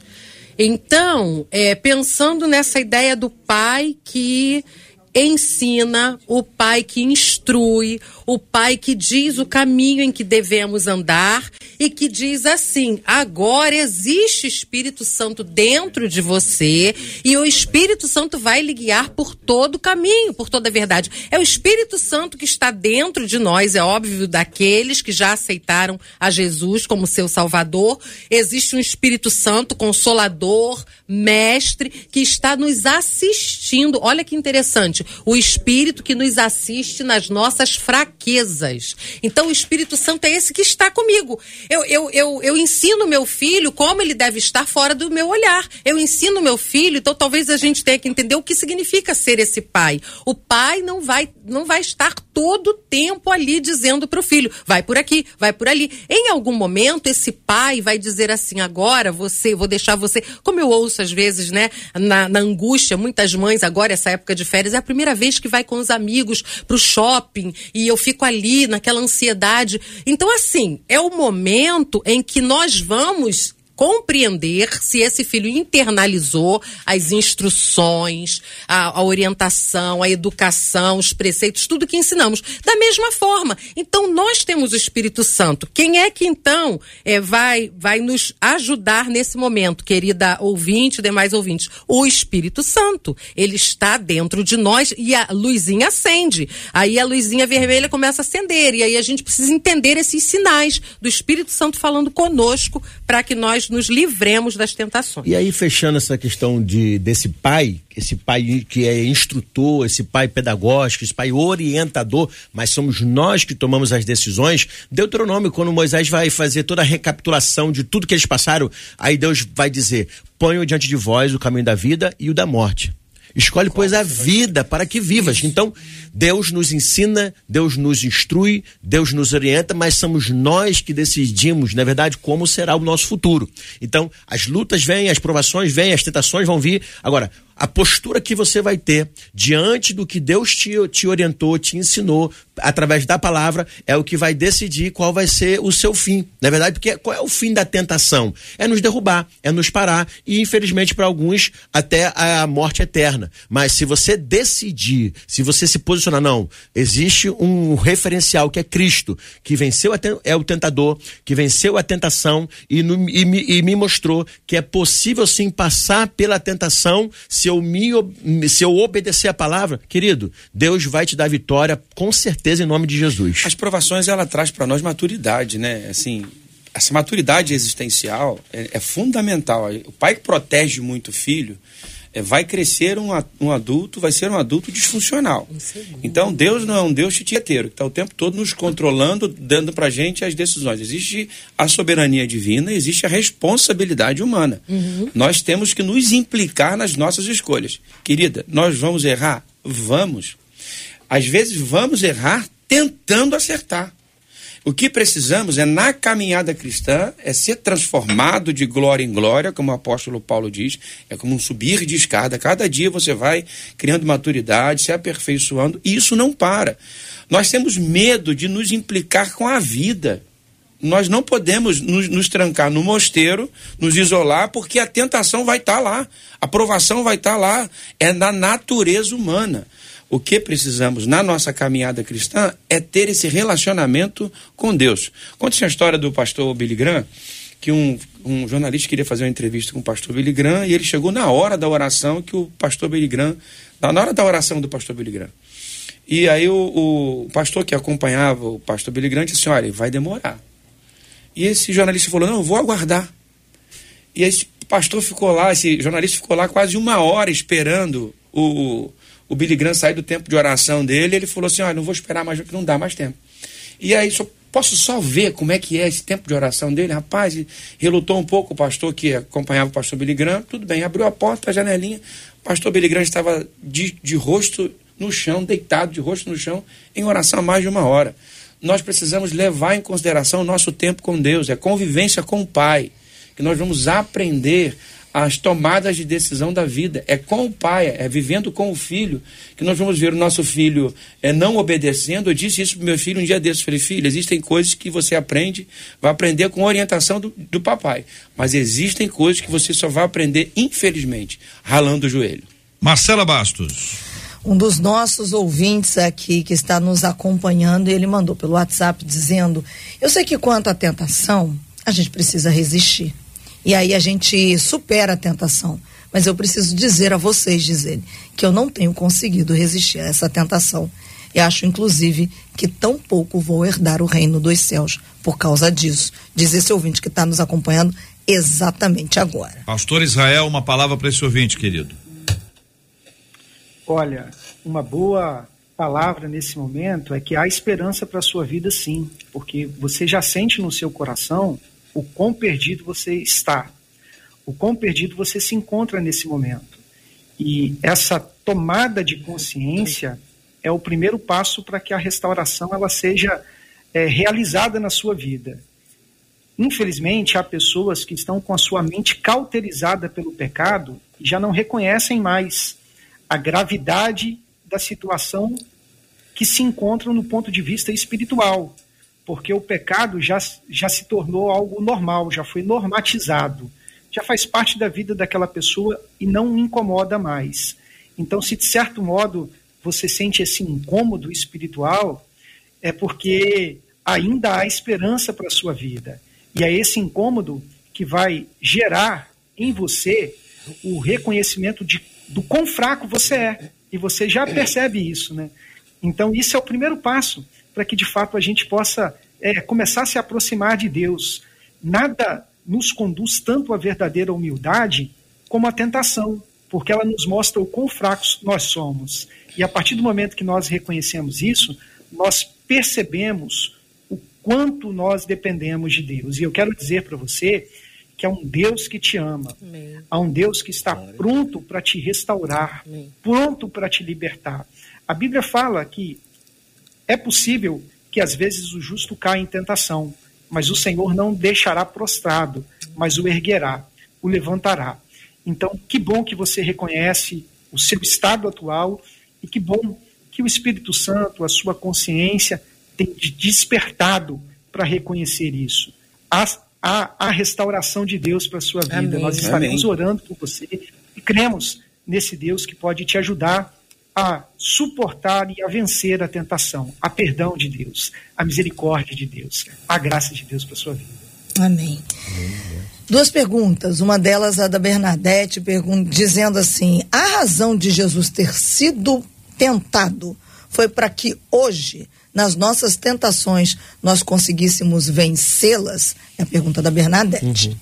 Então, é, pensando nessa ideia do Pai que ensina, o pai que instrui, o pai que diz o caminho em que devemos andar e que diz assim: agora existe Espírito Santo dentro de você e o Espírito Santo vai lhe guiar por todo o caminho, por toda a verdade. É o Espírito Santo que está dentro de nós, é óbvio, daqueles que já aceitaram a Jesus como seu Salvador. Existe um Espírito Santo consolador, mestre, que está nos assistindo. Olha que interessante. O Espírito que nos assiste nas nossas fraquezas. Então, o Espírito Santo é esse que está comigo. Eu, eu, eu, eu ensino meu filho como ele deve estar fora do meu olhar. Eu ensino meu filho, então talvez a gente tenha que entender o que significa ser esse pai. O pai não vai, não vai estar todo tempo ali dizendo para o filho: vai por aqui, vai por ali. Em algum momento, esse pai vai dizer assim: agora você, vou deixar você. Como eu ouço às vezes, né, na, na angústia, muitas mães, agora, essa época de férias, é a primeira vez que vai com os amigos pro shopping e eu fico ali naquela ansiedade. Então, assim, é o momento em que nós vamos compreender se esse filho internalizou as instruções, a, a, orientação, a educação, os preceitos, tudo que ensinamos. Da mesma forma. Então, nós temos o Espírito Santo. Quem é que, então, é, vai, vai nos ajudar nesse momento, querida ouvinte, demais ouvintes? O Espírito Santo. Ele está dentro de nós e a luzinha acende. Aí a luzinha vermelha começa a acender. E aí a gente precisa entender esses sinais do Espírito Santo falando conosco para que nós nos livremos das tentações. E aí, fechando essa questão de desse pai, esse pai que é instrutor, esse pai pedagógico, esse pai orientador, mas somos nós que tomamos as decisões. Deuteronômio, quando Moisés vai fazer toda a recapitulação de tudo que eles passaram, aí Deus vai dizer: ponho diante de vós o caminho da vida e o da morte. Escolhe, pois, a vida para que vivas. Então, Deus nos ensina, Deus nos instrui, Deus nos orienta, mas somos nós que decidimos, na verdade, como será o nosso futuro. Então, as lutas vêm, as provações vêm, as tentações vão vir. Agora, a postura que você vai ter diante do que Deus te, te orientou, te ensinou, através da palavra, é o que vai decidir qual vai ser o seu fim. Na é verdade, porque qual é o fim da tentação? É nos derrubar, é nos parar e, infelizmente, para alguns, até a morte eterna. Mas se você decidir, se você se posicionar, não, existe um referencial que é Cristo, que venceu a, é o tentador, que venceu a tentação e, no, e, me, e me mostrou que é possível sim passar pela tentação se eu me se eu obedecer a palavra, querido, Deus vai te dar vitória com certeza em nome de Jesus. As provações ela traz para nós maturidade, né? Assim, essa maturidade existencial é, é, fundamental. O pai que protege muito o filho é, vai crescer um, um adulto, vai ser um adulto disfuncional. Então Deus não é um Deus tieteiro, que está o tempo todo nos controlando, dando para gente as decisões. Existe a soberania divina, existe a responsabilidade humana. Uhum. Nós temos que nos implicar nas nossas escolhas. Querida, nós vamos errar? Vamos. Às vezes vamos errar tentando acertar. O que precisamos é, na caminhada cristã, é ser transformado de glória em glória, como o apóstolo Paulo diz, é como um subir de escada. Cada dia você vai criando maturidade, se aperfeiçoando, e isso não para. Nós temos medo de nos implicar com a vida. Nós não podemos nos, nos trancar no mosteiro, nos isolar, porque a tentação vai estar tá lá, a provação vai estar tá lá. É na natureza humana. O que precisamos na nossa caminhada cristã é ter esse relacionamento com Deus. Conta-se a história do pastor Billy Graham, que um, um, jornalista queria fazer uma entrevista com o pastor Billy Graham e ele chegou na hora da oração que o pastor Billy Graham, na hora da oração do pastor Billy Graham. E aí o, o pastor que acompanhava o pastor Billy Graham disse, olha, vai demorar. E esse jornalista falou, não, vou aguardar. E esse pastor ficou lá, esse jornalista ficou lá quase uma hora esperando o, o Billy Graham sair do tempo de oração dele, ele falou assim: olha, não vou esperar mais, que não dá mais tempo. E aí, só, posso só ver como é que é esse tempo de oração dele? Rapaz, relutou um pouco o pastor que acompanhava o pastor Billy Graham, tudo bem, abriu a porta, a janelinha, o pastor Billy Graham estava de, de rosto no chão, deitado de rosto no chão, em oração há mais de uma hora. Nós precisamos levar em consideração o nosso tempo com Deus, é convivência com o Pai, que nós vamos aprender as tomadas de decisão da vida. É com o pai, é vivendo com o filho, que nós vamos ver o nosso filho é, não obedecendo. Eu disse isso para meu filho um dia desses. Falei, filho, existem coisas que você aprende, vai aprender com orientação do, do papai. Mas existem coisas que você só vai aprender, infelizmente, ralando o joelho. Marcela Bastos. Um dos nossos ouvintes aqui que está nos acompanhando, ele mandou pelo WhatsApp dizendo: Eu sei que quanto à tentação, a gente precisa resistir e aí a gente supera a tentação. Mas eu preciso dizer a vocês, diz ele, que eu não tenho conseguido resistir a essa tentação. E acho, inclusive, que tão pouco vou herdar o reino dos céus por causa disso. Diz esse ouvinte que está nos acompanhando exatamente agora. Pastor Israel, uma palavra para esse ouvinte, querido. Olha, uma boa palavra nesse momento é que há esperança para a sua vida, sim, porque você já sente no seu coração o quão perdido você está, o quão perdido você se encontra nesse momento. E essa tomada de consciência, é o primeiro passo para que a restauração ela seja é, realizada na sua vida. Infelizmente, há pessoas que estão com a sua mente cauterizada pelo pecado e já não reconhecem mais a gravidade da situação que se encontram no ponto de vista espiritual, porque o pecado já, já se tornou algo normal, já foi normatizado, já faz parte da vida daquela pessoa e não incomoda mais. Então, se de certo modo você sente esse incômodo espiritual, é porque ainda há esperança para a sua vida. E é esse incômodo que vai gerar em você o reconhecimento de, do quão fraco você é. E você já percebe isso, né? Então, isso é o primeiro passo para que, de fato, a gente possa é, começar a se aproximar de Deus. Nada nos conduz tanto à verdadeira humildade como a tentação, porque ela nos mostra o quão fracos nós somos. E a partir do momento que nós reconhecemos isso, nós percebemos o quanto nós dependemos de Deus. E eu quero dizer para você que há um Deus que te ama, Amém. há um Deus que está pronto para te restaurar, Amém. pronto para te libertar. A Bíblia fala que é possível que às vezes o justo caia em tentação, mas o Senhor não deixará prostrado, mas o erguerá, o levantará. Então, que bom que você reconhece o seu estado atual e que bom que o Espírito Santo, a sua consciência, tem despertado para reconhecer isso. Há, há, há, restauração de Deus para a sua vida. Amém. Nós estaremos Amém. orando por você e cremos nesse Deus que pode te ajudar a suportar e a vencer a tentação, a perdão de Deus, a misericórdia de Deus, a graça de Deus para sua vida. Amém. Duas perguntas, uma delas a da Bernadette, dizendo assim: a razão de Jesus ter sido tentado foi para que hoje, nas nossas tentações, nós conseguíssemos vencê-las? É a pergunta da Bernadette. Uhum.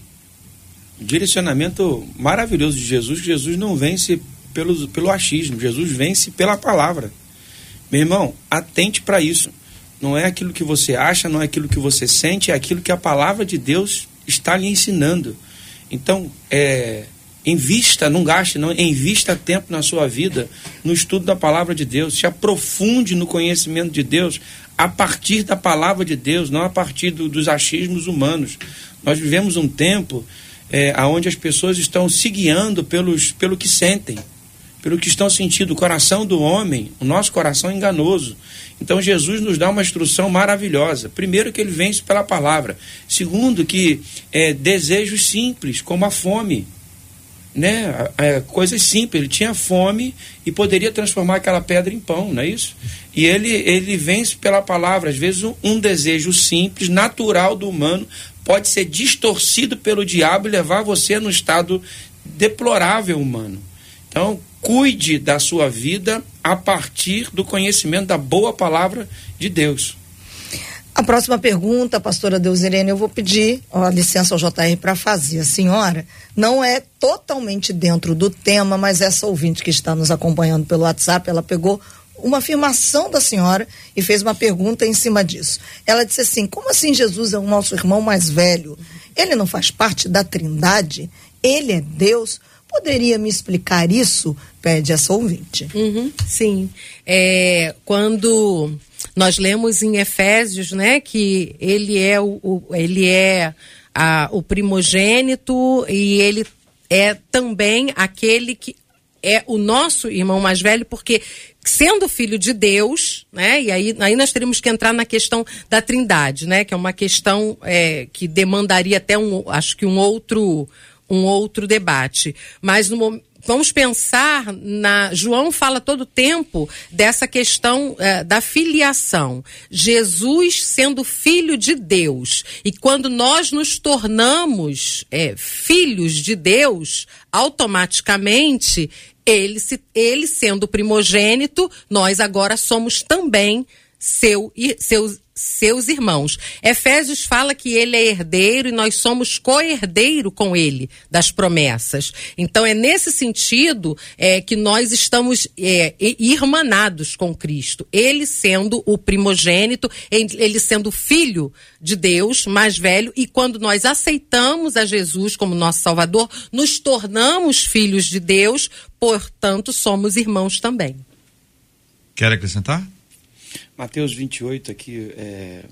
Direcionamento maravilhoso de Jesus, Jesus não vence pelo, pelo achismo, Jesus vence pela palavra. Meu irmão, atente para isso. Não é aquilo que você acha, não é aquilo que você sente, é aquilo que a palavra de Deus está lhe ensinando. Então, é, invista, não gaste, não, invista tempo na sua vida no estudo da palavra de Deus, se aprofunde no conhecimento de Deus a partir da palavra de Deus, não a partir do, dos achismos humanos. Nós vivemos um tempo é, onde as pessoas estão se guiando pelos, pelo que sentem pelo que estão sentindo. O coração do homem, o nosso coração é enganoso. Então Jesus nos dá uma instrução maravilhosa. Primeiro, que ele vence pela palavra. Segundo, que é, desejos simples, como a fome. Né? É, coisas simples. Ele tinha fome e poderia transformar aquela pedra em pão, não é isso? E ele, ele vence pela palavra. Às vezes, um, um desejo simples, natural do humano, pode ser distorcido pelo diabo e levar você num estado deplorável humano. Então, cuide da sua vida a partir do conhecimento da boa palavra de Deus. A próxima pergunta, pastora Deusirene, eu vou pedir a licença ao JR para fazer. A senhora não é totalmente dentro do tema, mas essa ouvinte que está nos acompanhando pelo WhatsApp, ela pegou uma afirmação da senhora e fez uma pergunta em cima disso. Ela disse assim: como assim Jesus é o nosso irmão mais velho? Ele não faz parte da Trindade? Ele é Deus? Poderia me explicar isso? Pede essa ouvinte. Uhum, sim. É, quando nós lemos em Efésios, né, que ele é o, o ele é a, o primogênito e ele é também aquele que é o nosso irmão mais velho, porque sendo filho de Deus, né? E aí, aí nós teríamos que entrar na questão da trindade, né? Que é uma questão é, que demandaria até um, acho que um outro um outro debate. Mas no, vamos pensar na. João fala todo o tempo dessa questão é, da filiação. Jesus sendo filho de Deus. E quando nós nos tornamos é, filhos de Deus, automaticamente, ele, se, ele sendo primogênito, nós agora somos também seu, seus seus irmãos. Efésios fala que ele é herdeiro e nós somos co-herdeiro com ele das promessas. Então é nesse sentido é, que nós estamos é, irmanados com Cristo. Ele sendo o primogênito, ele sendo filho de Deus, mais velho, e quando nós aceitamos a Jesus como nosso Salvador, nos tornamos filhos de Deus, portanto somos irmãos também. Quer acrescentar? Mateus 28 aqui, é,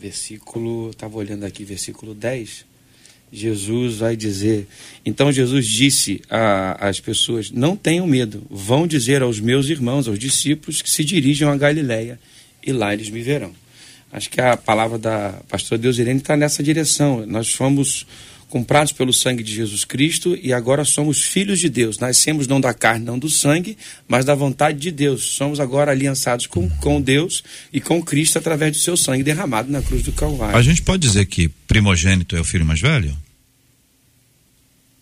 versículo, estava olhando aqui, versículo 10. Jesus vai dizer. Então Jesus disse às pessoas: Não tenham medo, vão dizer aos meus irmãos, aos discípulos, que se dirijam a Galiléia e lá eles me verão. Acho que a palavra da pastora Deusirene está nessa direção. Nós fomos comprados pelo sangue de Jesus Cristo e agora somos filhos de Deus. Nascemos não da carne, não do sangue, mas da vontade de Deus. Somos agora aliançados com, com Deus e com Cristo através do seu sangue derramado na cruz do Calvário. A gente pode dizer que primogênito é o filho mais velho?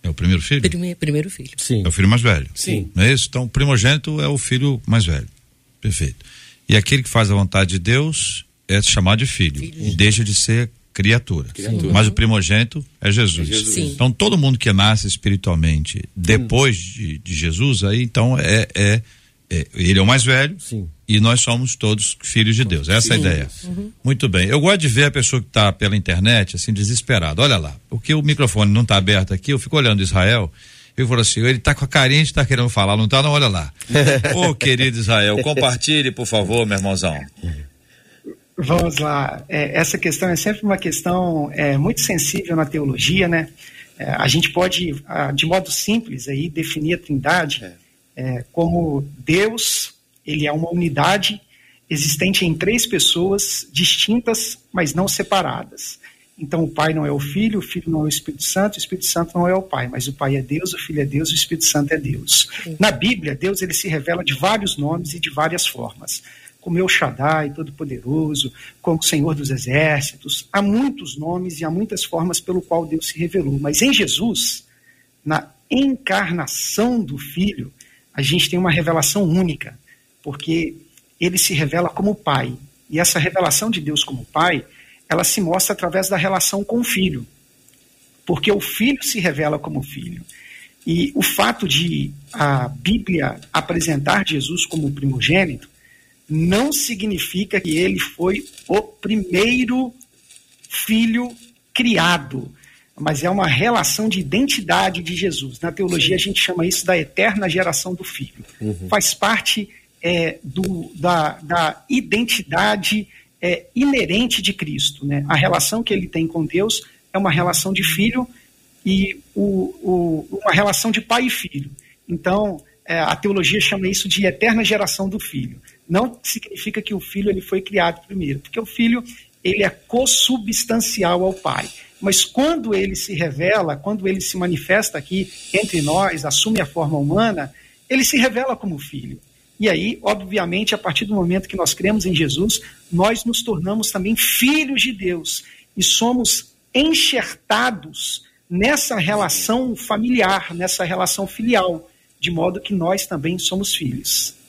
É o primeiro filho? Primeiro, primeiro filho. Sim. É o filho mais velho. Sim. Não é isso? Então, o primogênito é o filho mais velho. Perfeito. E aquele que faz a vontade de Deus é chamado de filho. filho. E deixa de ser criatura. criatura. Mas o primogênito é Jesus. É Jesus. Então todo mundo que nasce espiritualmente depois de, de Jesus, aí então é, é, é, ele é o mais velho Sim. e nós somos todos filhos de Deus. Essa é a ideia. Uhum. Muito bem. Eu gosto de ver a pessoa que está pela internet assim desesperada. Olha lá, porque o microfone não está aberto aqui. Eu fico olhando Israel. Eu falo assim, ele está com a carinha de estar tá querendo falar, não está? Não, olha lá. *laughs* Ô, oh, querido Israel, compartilhe, por favor, meu irmãozão. Vamos lá. É, essa questão é sempre uma questão é, muito sensível na teologia, né? É, a gente pode, de modo simples, aí definir a Trindade é, como Deus. Ele é uma unidade existente em três pessoas distintas, mas não separadas. Então, o Pai não é o Filho, o Filho não é o Espírito Santo, o Espírito Santo não é o Pai, mas o Pai é Deus, o Filho é Deus, o Espírito Santo é Deus. Na Bíblia, Deus ele se revela de vários nomes e de várias formas como El Shaddai, Todo-Poderoso, como Senhor dos Exércitos. Há muitos nomes e há muitas formas pelo qual Deus se revelou. Mas em Jesus, na encarnação do Filho, a gente tem uma revelação única, porque ele se revela como Pai. E essa revelação de Deus como Pai, ela se mostra através da relação com o Filho. Porque o Filho se revela como Filho. E o fato de a Bíblia apresentar Jesus como primogênito não significa que ele foi o primeiro filho criado, mas é uma relação de identidade de Jesus. Na teologia a gente chama isso da eterna geração do filho. Uhum. Faz parte é, do, da, da, identidade é, inerente de Cristo. Né? A relação que ele tem com Deus é uma relação de filho e o, o, uma relação de pai e filho. Então, é, a teologia chama isso de eterna geração do filho não significa que o filho ele foi criado primeiro, porque o filho ele é consubstancial ao pai. Mas quando ele se revela, quando ele se manifesta aqui entre nós, assume a forma humana, ele se revela como filho. E aí, obviamente, a partir do momento que nós cremos em Jesus, nós nos tornamos também filhos de Deus e somos enxertados nessa relação familiar, nessa relação filial, de modo que nós também somos filhos.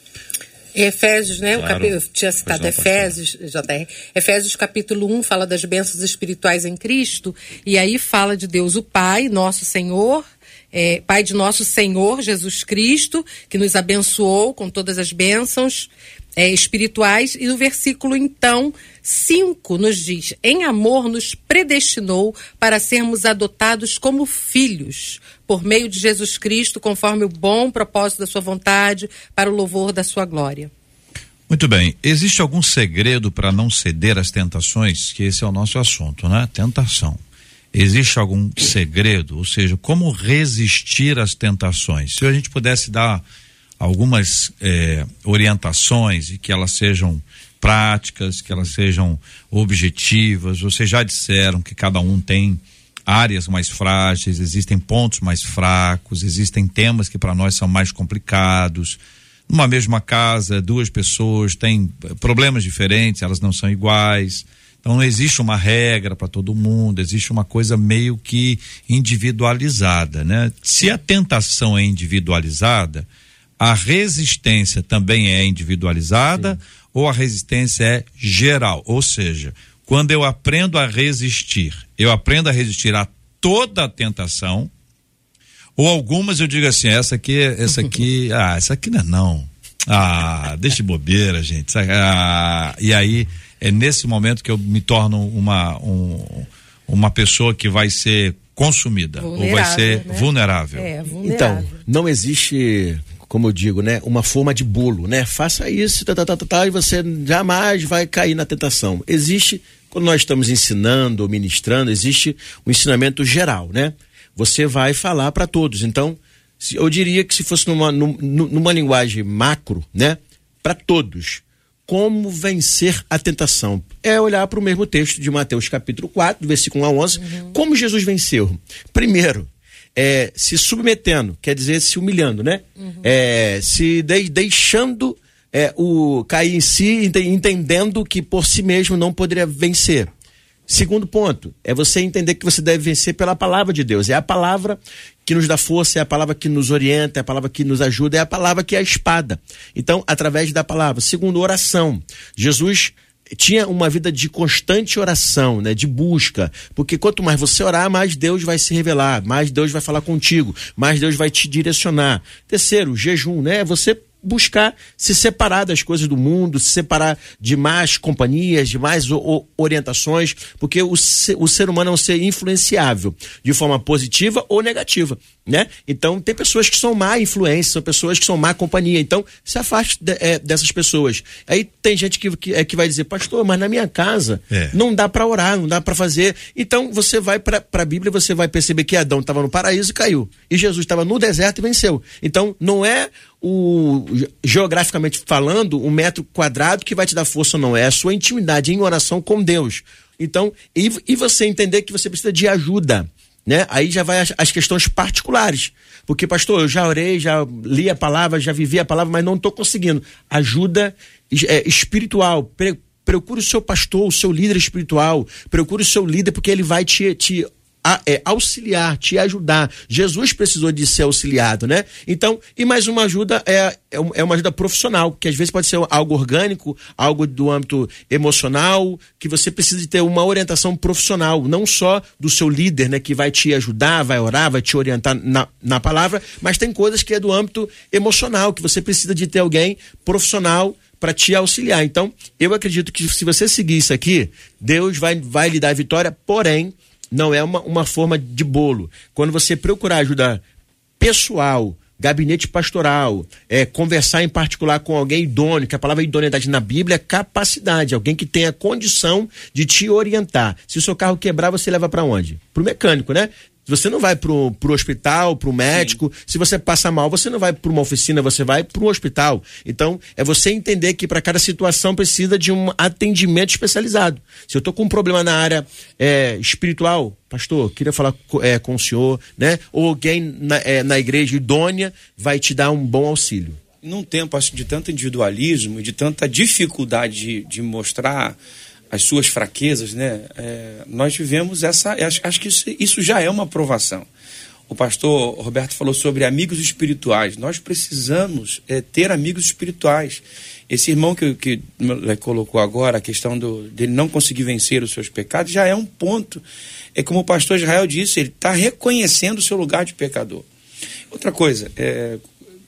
Efésios, né? Claro. O cap... Eu tinha citado Efésios, JR. Efésios capítulo 1 fala das bênçãos espirituais em Cristo, e aí fala de Deus o Pai, nosso Senhor, é, Pai de nosso Senhor Jesus Cristo, que nos abençoou com todas as bênçãos é, espirituais. E no versículo, então, 5 nos diz: Em amor nos predestinou para sermos adotados como filhos, por meio de Jesus Cristo, conforme o bom propósito da sua vontade, para o louvor da sua glória. Muito bem. Existe algum segredo para não ceder às tentações? Que esse é o nosso assunto, né? Tentação. Existe algum segredo? Ou seja, como resistir às tentações? Se a gente pudesse dar algumas eh, orientações e que elas sejam práticas, que elas sejam objetivas. Vocês já disseram que cada um tem áreas mais frágeis, existem pontos mais fracos, existem temas que para nós são mais complicados. Numa mesma casa, duas pessoas têm problemas diferentes, elas não são iguais. Então não existe uma regra para todo mundo, existe uma coisa meio que individualizada, né? Se a tentação é individualizada, a resistência também é individualizada Sim. ou a resistência é geral? Ou seja, quando eu aprendo a resistir, eu aprendo a resistir a toda a tentação, ou algumas eu digo assim, essa aqui, essa aqui, *laughs* ah, essa aqui não é não. Ah, deixa de bobeira, gente. Ah, e aí é nesse momento que eu me torno uma, um, uma pessoa que vai ser consumida ou vai ser né? vulnerável. É, vulnerável. Então, não existe como eu digo, né, uma forma de bolo, né? Faça isso, tá, tá, tá, tá, tá, e você jamais vai cair na tentação. Existe, quando nós estamos ensinando ou ministrando, existe um ensinamento geral, né? Você vai falar para todos. Então, se, eu diria que se fosse numa, numa, numa linguagem macro, né, para todos, como vencer a tentação? É olhar para o mesmo texto de Mateus capítulo 4, versículo 1 a 11, uhum. como Jesus venceu. Primeiro, é, se submetendo, quer dizer, se humilhando, né? Uhum. É, se de, deixando é, o cair em si, entendendo que por si mesmo não poderia vencer. Segundo ponto, é você entender que você deve vencer pela palavra de Deus. É a palavra que nos dá força, é a palavra que nos orienta, é a palavra que nos ajuda, é a palavra que é a espada. Então, através da palavra. Segundo, oração. Jesus tinha uma vida de constante oração, né, de busca, porque quanto mais você orar, mais Deus vai se revelar, mais Deus vai falar contigo, mais Deus vai te direcionar. Terceiro, jejum, né? Você buscar se separar das coisas do mundo, se separar de mais companhias, de mais orientações, porque o ser, o ser humano é um ser influenciável de forma positiva ou negativa, né? Então tem pessoas que são má influência, são pessoas que são má companhia, então se afaste de, é, dessas pessoas. Aí tem gente que, que, é, que vai dizer, pastor, mas na minha casa é. não dá para orar, não dá para fazer. Então você vai para a Bíblia e você vai perceber que Adão estava no paraíso e caiu, e Jesus estava no deserto e venceu. Então não é o geograficamente falando, um metro quadrado que vai te dar força não, é a sua intimidade em oração com Deus. Então, e, e você entender que você precisa de ajuda, né? Aí já vai as, as, questões particulares. Porque, pastor, eu já orei, já li a palavra, já vivi a palavra, mas não estou conseguindo. Ajuda é, espiritual. Pre, procure o seu pastor, o seu líder espiritual. Procure o seu líder, porque ele vai te, te a, é, auxiliar, te ajudar. Jesus precisou de ser auxiliado, né? Então, e mais uma ajuda é, é, é uma ajuda profissional, que às vezes pode ser algo orgânico, algo do âmbito emocional, que você precisa de ter uma orientação profissional, não só do seu líder, né, que vai te ajudar, vai orar, vai te orientar na, na palavra, mas tem coisas que é do âmbito emocional, que você precisa de ter alguém profissional para te auxiliar. Então, eu acredito que se você seguir isso aqui, Deus vai, vai lhe dar vitória, porém, não é uma, uma forma de bolo. Quando você procurar ajuda pessoal, gabinete pastoral, é, conversar em particular com alguém idôneo, que a palavra idoneidade na Bíblia é capacidade, alguém que tenha condição de te orientar. Se o seu carro quebrar, você leva para onde? Para o mecânico, né? Você não vai pro, pro hospital, pro médico. Sim. Se você passa mal, você não vai para uma oficina, você vai para um hospital. Então, é você entender que para cada situação precisa de um atendimento especializado. Se eu estou com um problema na área é, espiritual, pastor, queria falar é, com o senhor, né? Ou alguém na, é, na igreja idônea vai te dar um bom auxílio. Num tempo assim, de tanto individualismo e de tanta dificuldade de, de mostrar as suas fraquezas, né? É, nós vivemos essa. Acho, acho que isso, isso, já é uma aprovação. O pastor Roberto falou sobre amigos espirituais. Nós precisamos é, ter amigos espirituais. Esse irmão que, que colocou agora, a questão do, dele não conseguir vencer os seus pecados, já é um ponto. É como o pastor Israel disse, ele está reconhecendo o seu lugar de pecador. Outra coisa, é,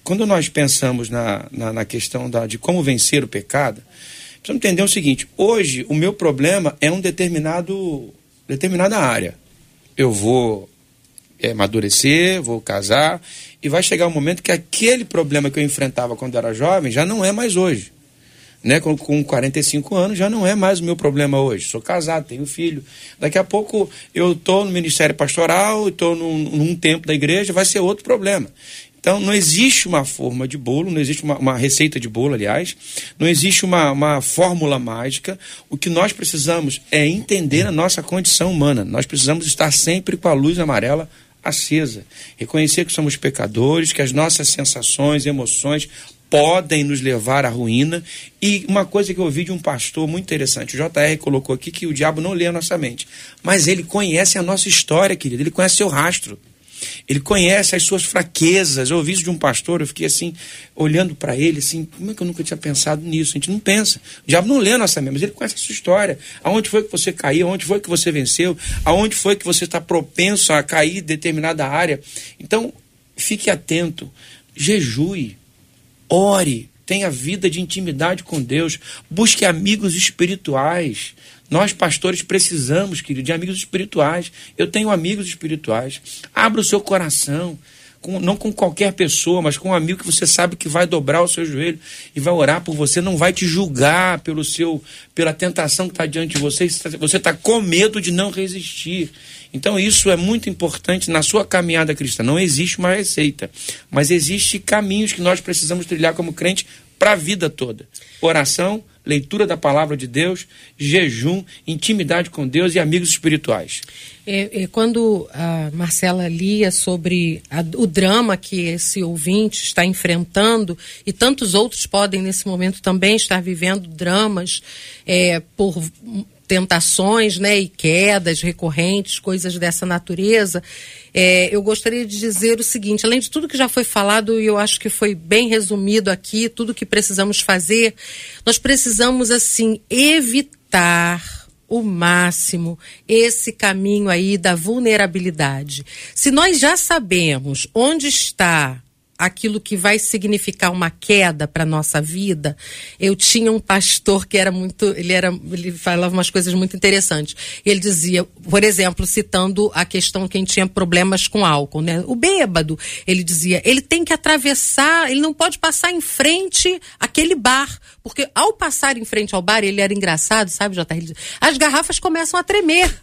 quando nós pensamos na, na, na questão da, de como vencer o pecado, Precisamos entender o seguinte: hoje o meu problema é um determinado determinada área. Eu vou é, amadurecer, vou casar, e vai chegar um momento que aquele problema que eu enfrentava quando era jovem já não é mais hoje. Né? Com, com 45 anos já não é mais o meu problema hoje. Sou casado, tenho filho. Daqui a pouco eu estou no ministério pastoral, estou num, num tempo da igreja, vai ser outro problema. Então, não existe uma forma de bolo, não existe uma, uma receita de bolo, aliás, não existe uma, uma fórmula mágica. O que nós precisamos é entender a nossa condição humana. Nós precisamos estar sempre com a luz amarela acesa. Reconhecer que somos pecadores, que as nossas sensações, emoções podem nos levar à ruína. E uma coisa que eu ouvi de um pastor muito interessante, o JR colocou aqui que o diabo não lê a nossa mente, mas ele conhece a nossa história, querido, ele conhece seu rastro. Ele conhece as suas fraquezas. Eu ouvi isso de um pastor, eu fiquei assim, olhando para ele, assim, como é que eu nunca tinha pensado nisso? A gente não pensa. O diabo não lê nossa mente, mas ele conhece a sua história. Aonde foi que você caiu? Aonde foi que você venceu? Aonde foi que você está propenso a cair em determinada área? Então, fique atento, jejue, ore, tenha vida de intimidade com Deus, busque amigos espirituais. Nós, pastores, precisamos, querido, de amigos espirituais. Eu tenho amigos espirituais. Abra o seu coração. com, não com qualquer pessoa, mas com um amigo que você sabe que vai dobrar o seu joelho e vai orar por você, não vai te julgar pelo seu, pela tentação que está diante de você. Você está com medo de não resistir. Então isso é muito importante na sua caminhada cristã. Não existe uma receita, mas existe caminhos que nós precisamos trilhar como crente para a vida toda. Oração, leitura da palavra de Deus, jejum, intimidade com Deus e amigos espirituais. É, é, quando a Marcela lia sobre a, o drama que esse ouvinte está enfrentando, e tantos outros podem nesse momento também estar vivendo dramas é, por tentações né, e quedas recorrentes, coisas dessa natureza, é, eu gostaria de dizer o seguinte: além de tudo que já foi falado, e eu acho que foi bem resumido aqui, tudo que precisamos fazer, nós precisamos, assim, evitar o máximo esse caminho aí da vulnerabilidade. Se nós já sabemos onde está aquilo que vai significar uma queda para nossa vida. Eu tinha um pastor que era muito, ele era, ele falava umas coisas muito interessantes. Ele dizia, por exemplo, citando a questão quem tinha problemas com álcool, né? O bêbado, ele dizia, ele tem que atravessar, ele não pode passar em frente aquele bar, porque ao passar em frente ao bar, ele era engraçado, sabe, Jota? As garrafas começam a tremer.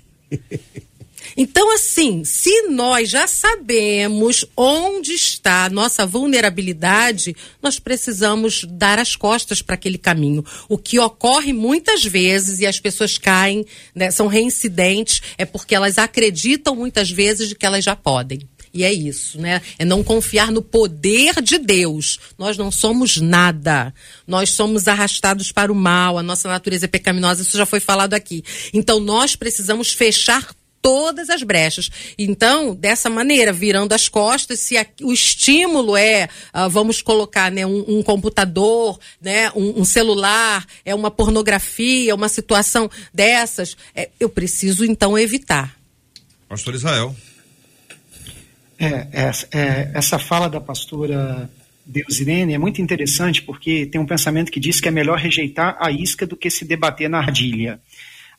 Então, assim, se nós já sabemos onde está a nossa vulnerabilidade, nós precisamos dar as costas para aquele caminho. O que ocorre muitas vezes e as pessoas caem, né, são reincidentes, é porque elas acreditam muitas vezes de que elas já podem. E é isso, né? É não confiar no poder de Deus. Nós não somos nada. Nós somos arrastados para o mal. A nossa natureza é pecaminosa. Isso já foi falado aqui. Então nós precisamos fechar todas as brechas. Então, dessa maneira, virando as costas, se a, o estímulo é, uh, vamos colocar, né, um, um computador, né, um, um, celular, é uma pornografia, uma situação dessas, é, eu preciso então evitar. Pastor Israel. É, é, é, essa fala da pastora Deus Irene é muito interessante porque tem um pensamento que diz que é melhor rejeitar a isca do que se debater na ardilha.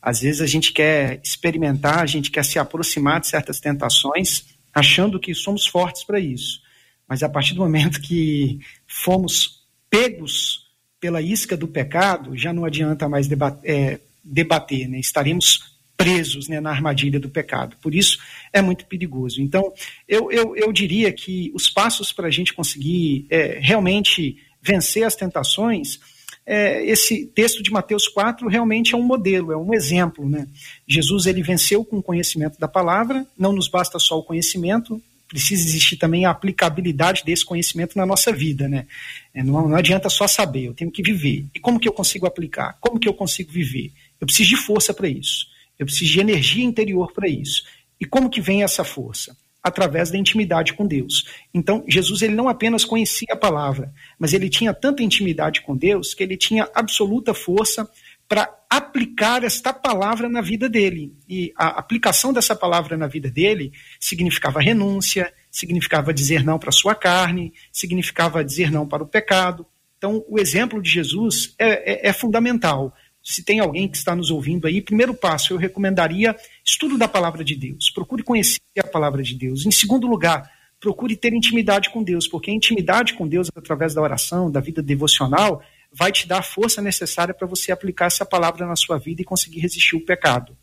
Às vezes a gente quer experimentar, a gente quer se aproximar de certas tentações, achando que somos fortes para isso. Mas a partir do momento que fomos pegos pela isca do pecado, já não adianta mais debater, é, debater né? estaremos presos né, na armadilha do pecado. Por isso é muito perigoso. Então, eu, eu, eu diria que os passos para a gente conseguir é, realmente vencer as tentações é, esse texto de Mateus 4 realmente é um modelo, é um exemplo. Né? Jesus ele venceu com o conhecimento da palavra, não nos basta só o conhecimento, precisa existir também a aplicabilidade desse conhecimento na nossa vida. Né? É, não, não adianta só saber, eu tenho que viver. E como que eu consigo aplicar? Como que eu consigo viver? Eu preciso de força para isso. Eu preciso de energia interior para isso. E como que vem essa força? Através da intimidade com Deus. Então, Jesus ele não apenas conhecia a palavra, mas ele tinha tanta intimidade com Deus que ele tinha absoluta força para aplicar esta palavra na vida dele. E a aplicação dessa palavra na vida dele significava renúncia, significava dizer não para sua carne, significava dizer não para o pecado. Então, o exemplo de Jesus é, é, é fundamental se tem alguém que está nos ouvindo aí, primeiro passo, eu recomendaria estudo da palavra de Deus. Procure conhecer a palavra de Deus. Em segundo lugar, procure ter intimidade com Deus, porque a intimidade com Deus, através da oração, da vida devocional, vai te dar a força necessária para você aplicar essa palavra na sua vida e conseguir resistir o pecado.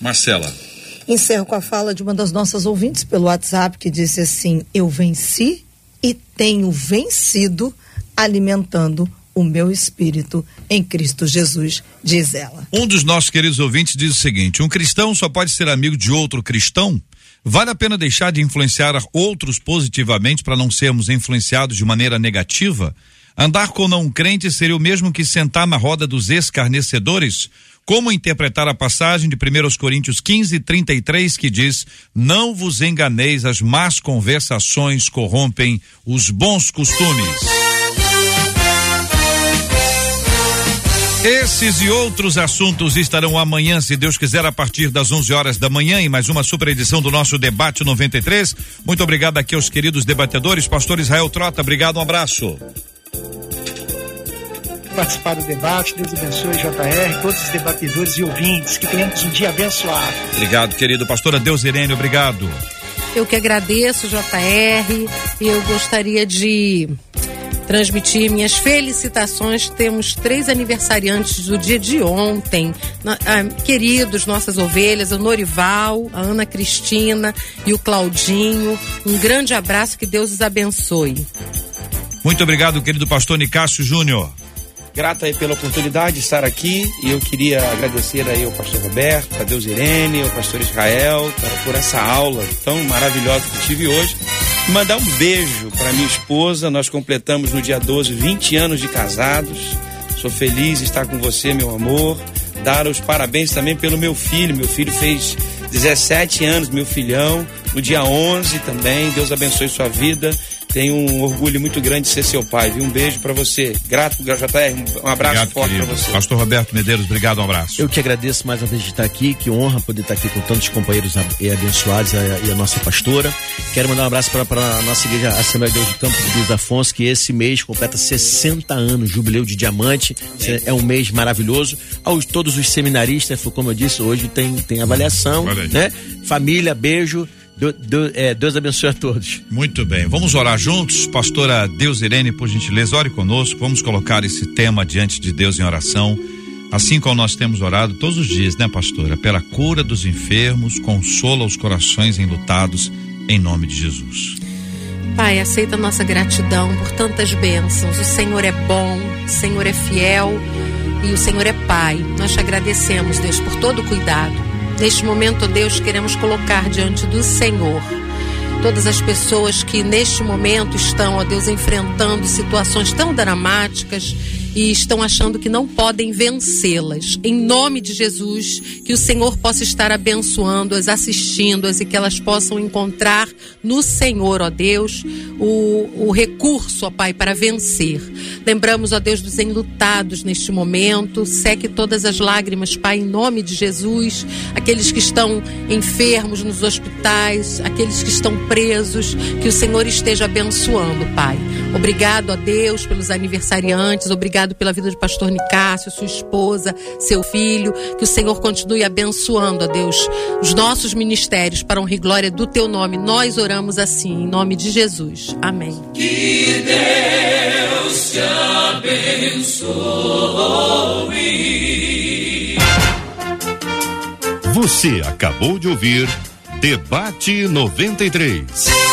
Marcela. Encerro com a fala de uma das nossas ouvintes pelo WhatsApp que disse assim: Eu venci e tenho vencido alimentando o meu espírito em Cristo Jesus, diz ela. Um dos nossos queridos ouvintes diz o seguinte: um cristão só pode ser amigo de outro cristão? Vale a pena deixar de influenciar outros positivamente para não sermos influenciados de maneira negativa? Andar com não crente seria o mesmo que sentar na roda dos escarnecedores? Como interpretar a passagem de 1 Coríntios 15, 33, que diz: Não vos enganeis, as más conversações corrompem os bons costumes. Esses e outros assuntos estarão amanhã, se Deus quiser, a partir das 11 horas da manhã, em mais uma super edição do nosso Debate 93. Muito obrigado aqui aos queridos debatedores. Pastor Israel Trota, obrigado, um abraço. Participar do debate, Deus abençoe JR, todos os debatedores e ouvintes, que tenhamos um dia abençoado. Obrigado, querido pastora Deus Irene, obrigado. Eu que agradeço, JR. Eu gostaria de transmitir minhas felicitações. Temos três aniversariantes do dia de ontem, ah, queridos, nossas ovelhas, o Norival, a Ana Cristina e o Claudinho. Um grande abraço, que Deus os abençoe. Muito obrigado, querido pastor Nicásio Júnior. Grato aí pela oportunidade de estar aqui e eu queria agradecer aí ao pastor Roberto, a Deus Irene, ao pastor Israel por essa aula tão maravilhosa que tive hoje. Mandar um beijo para minha esposa, nós completamos no dia 12 20 anos de casados. Sou feliz de estar com você, meu amor. Dar os parabéns também pelo meu filho. Meu filho fez 17 anos, meu filhão, no dia 11 também. Deus abençoe sua vida tenho um orgulho muito grande de ser seu pai. Viu? Um beijo para você. Grato, JR. Um abraço obrigado, forte para você. Pastor Roberto Medeiros, obrigado, um abraço. Eu que agradeço mais uma vez de estar aqui. Que honra poder estar aqui com tantos companheiros abençoados e a nossa pastora. Quero mandar um abraço para a nossa igreja Assembleia de Deus do Campo de Deus Afonso, que esse mês completa 60 anos, jubileu de diamante. É um mês maravilhoso. Aos todos os seminaristas, como eu disse, hoje tem, tem avaliação, né? Família, beijo. Deus, é, Deus abençoe a todos. Muito bem. Vamos orar juntos. Pastora Deus Irene, por gentileza, ore conosco. Vamos colocar esse tema diante de Deus em oração. Assim como nós temos orado todos os dias, né, pastora? Pela cura dos enfermos, consola os corações enlutados, em nome de Jesus. Pai, aceita nossa gratidão por tantas bênçãos. O Senhor é bom, o Senhor é fiel e o Senhor é Pai. Nós te agradecemos, Deus, por todo o cuidado Neste momento, Deus, queremos colocar diante do Senhor todas as pessoas que neste momento estão, ó Deus, enfrentando situações tão dramáticas e estão achando que não podem vencê-las. Em nome de Jesus, que o Senhor possa estar abençoando-as, assistindo-as e que elas possam encontrar no Senhor, ó Deus, o, o recurso, ó Pai, para vencer. Lembramos, ó Deus, dos enlutados neste momento. Seque todas as lágrimas, Pai, em nome de Jesus. Aqueles que estão enfermos nos hospitais, aqueles que estão presos, que o Senhor esteja abençoando, Pai. Obrigado a Deus pelos aniversariantes, obrigado pela vida do pastor Nicásio, sua esposa, seu filho. Que o Senhor continue abençoando, a Deus, os nossos ministérios para honra e glória do teu nome. Nós oramos assim, em nome de Jesus. Amém. Que Deus te abençoe. Você acabou de ouvir Debate 93.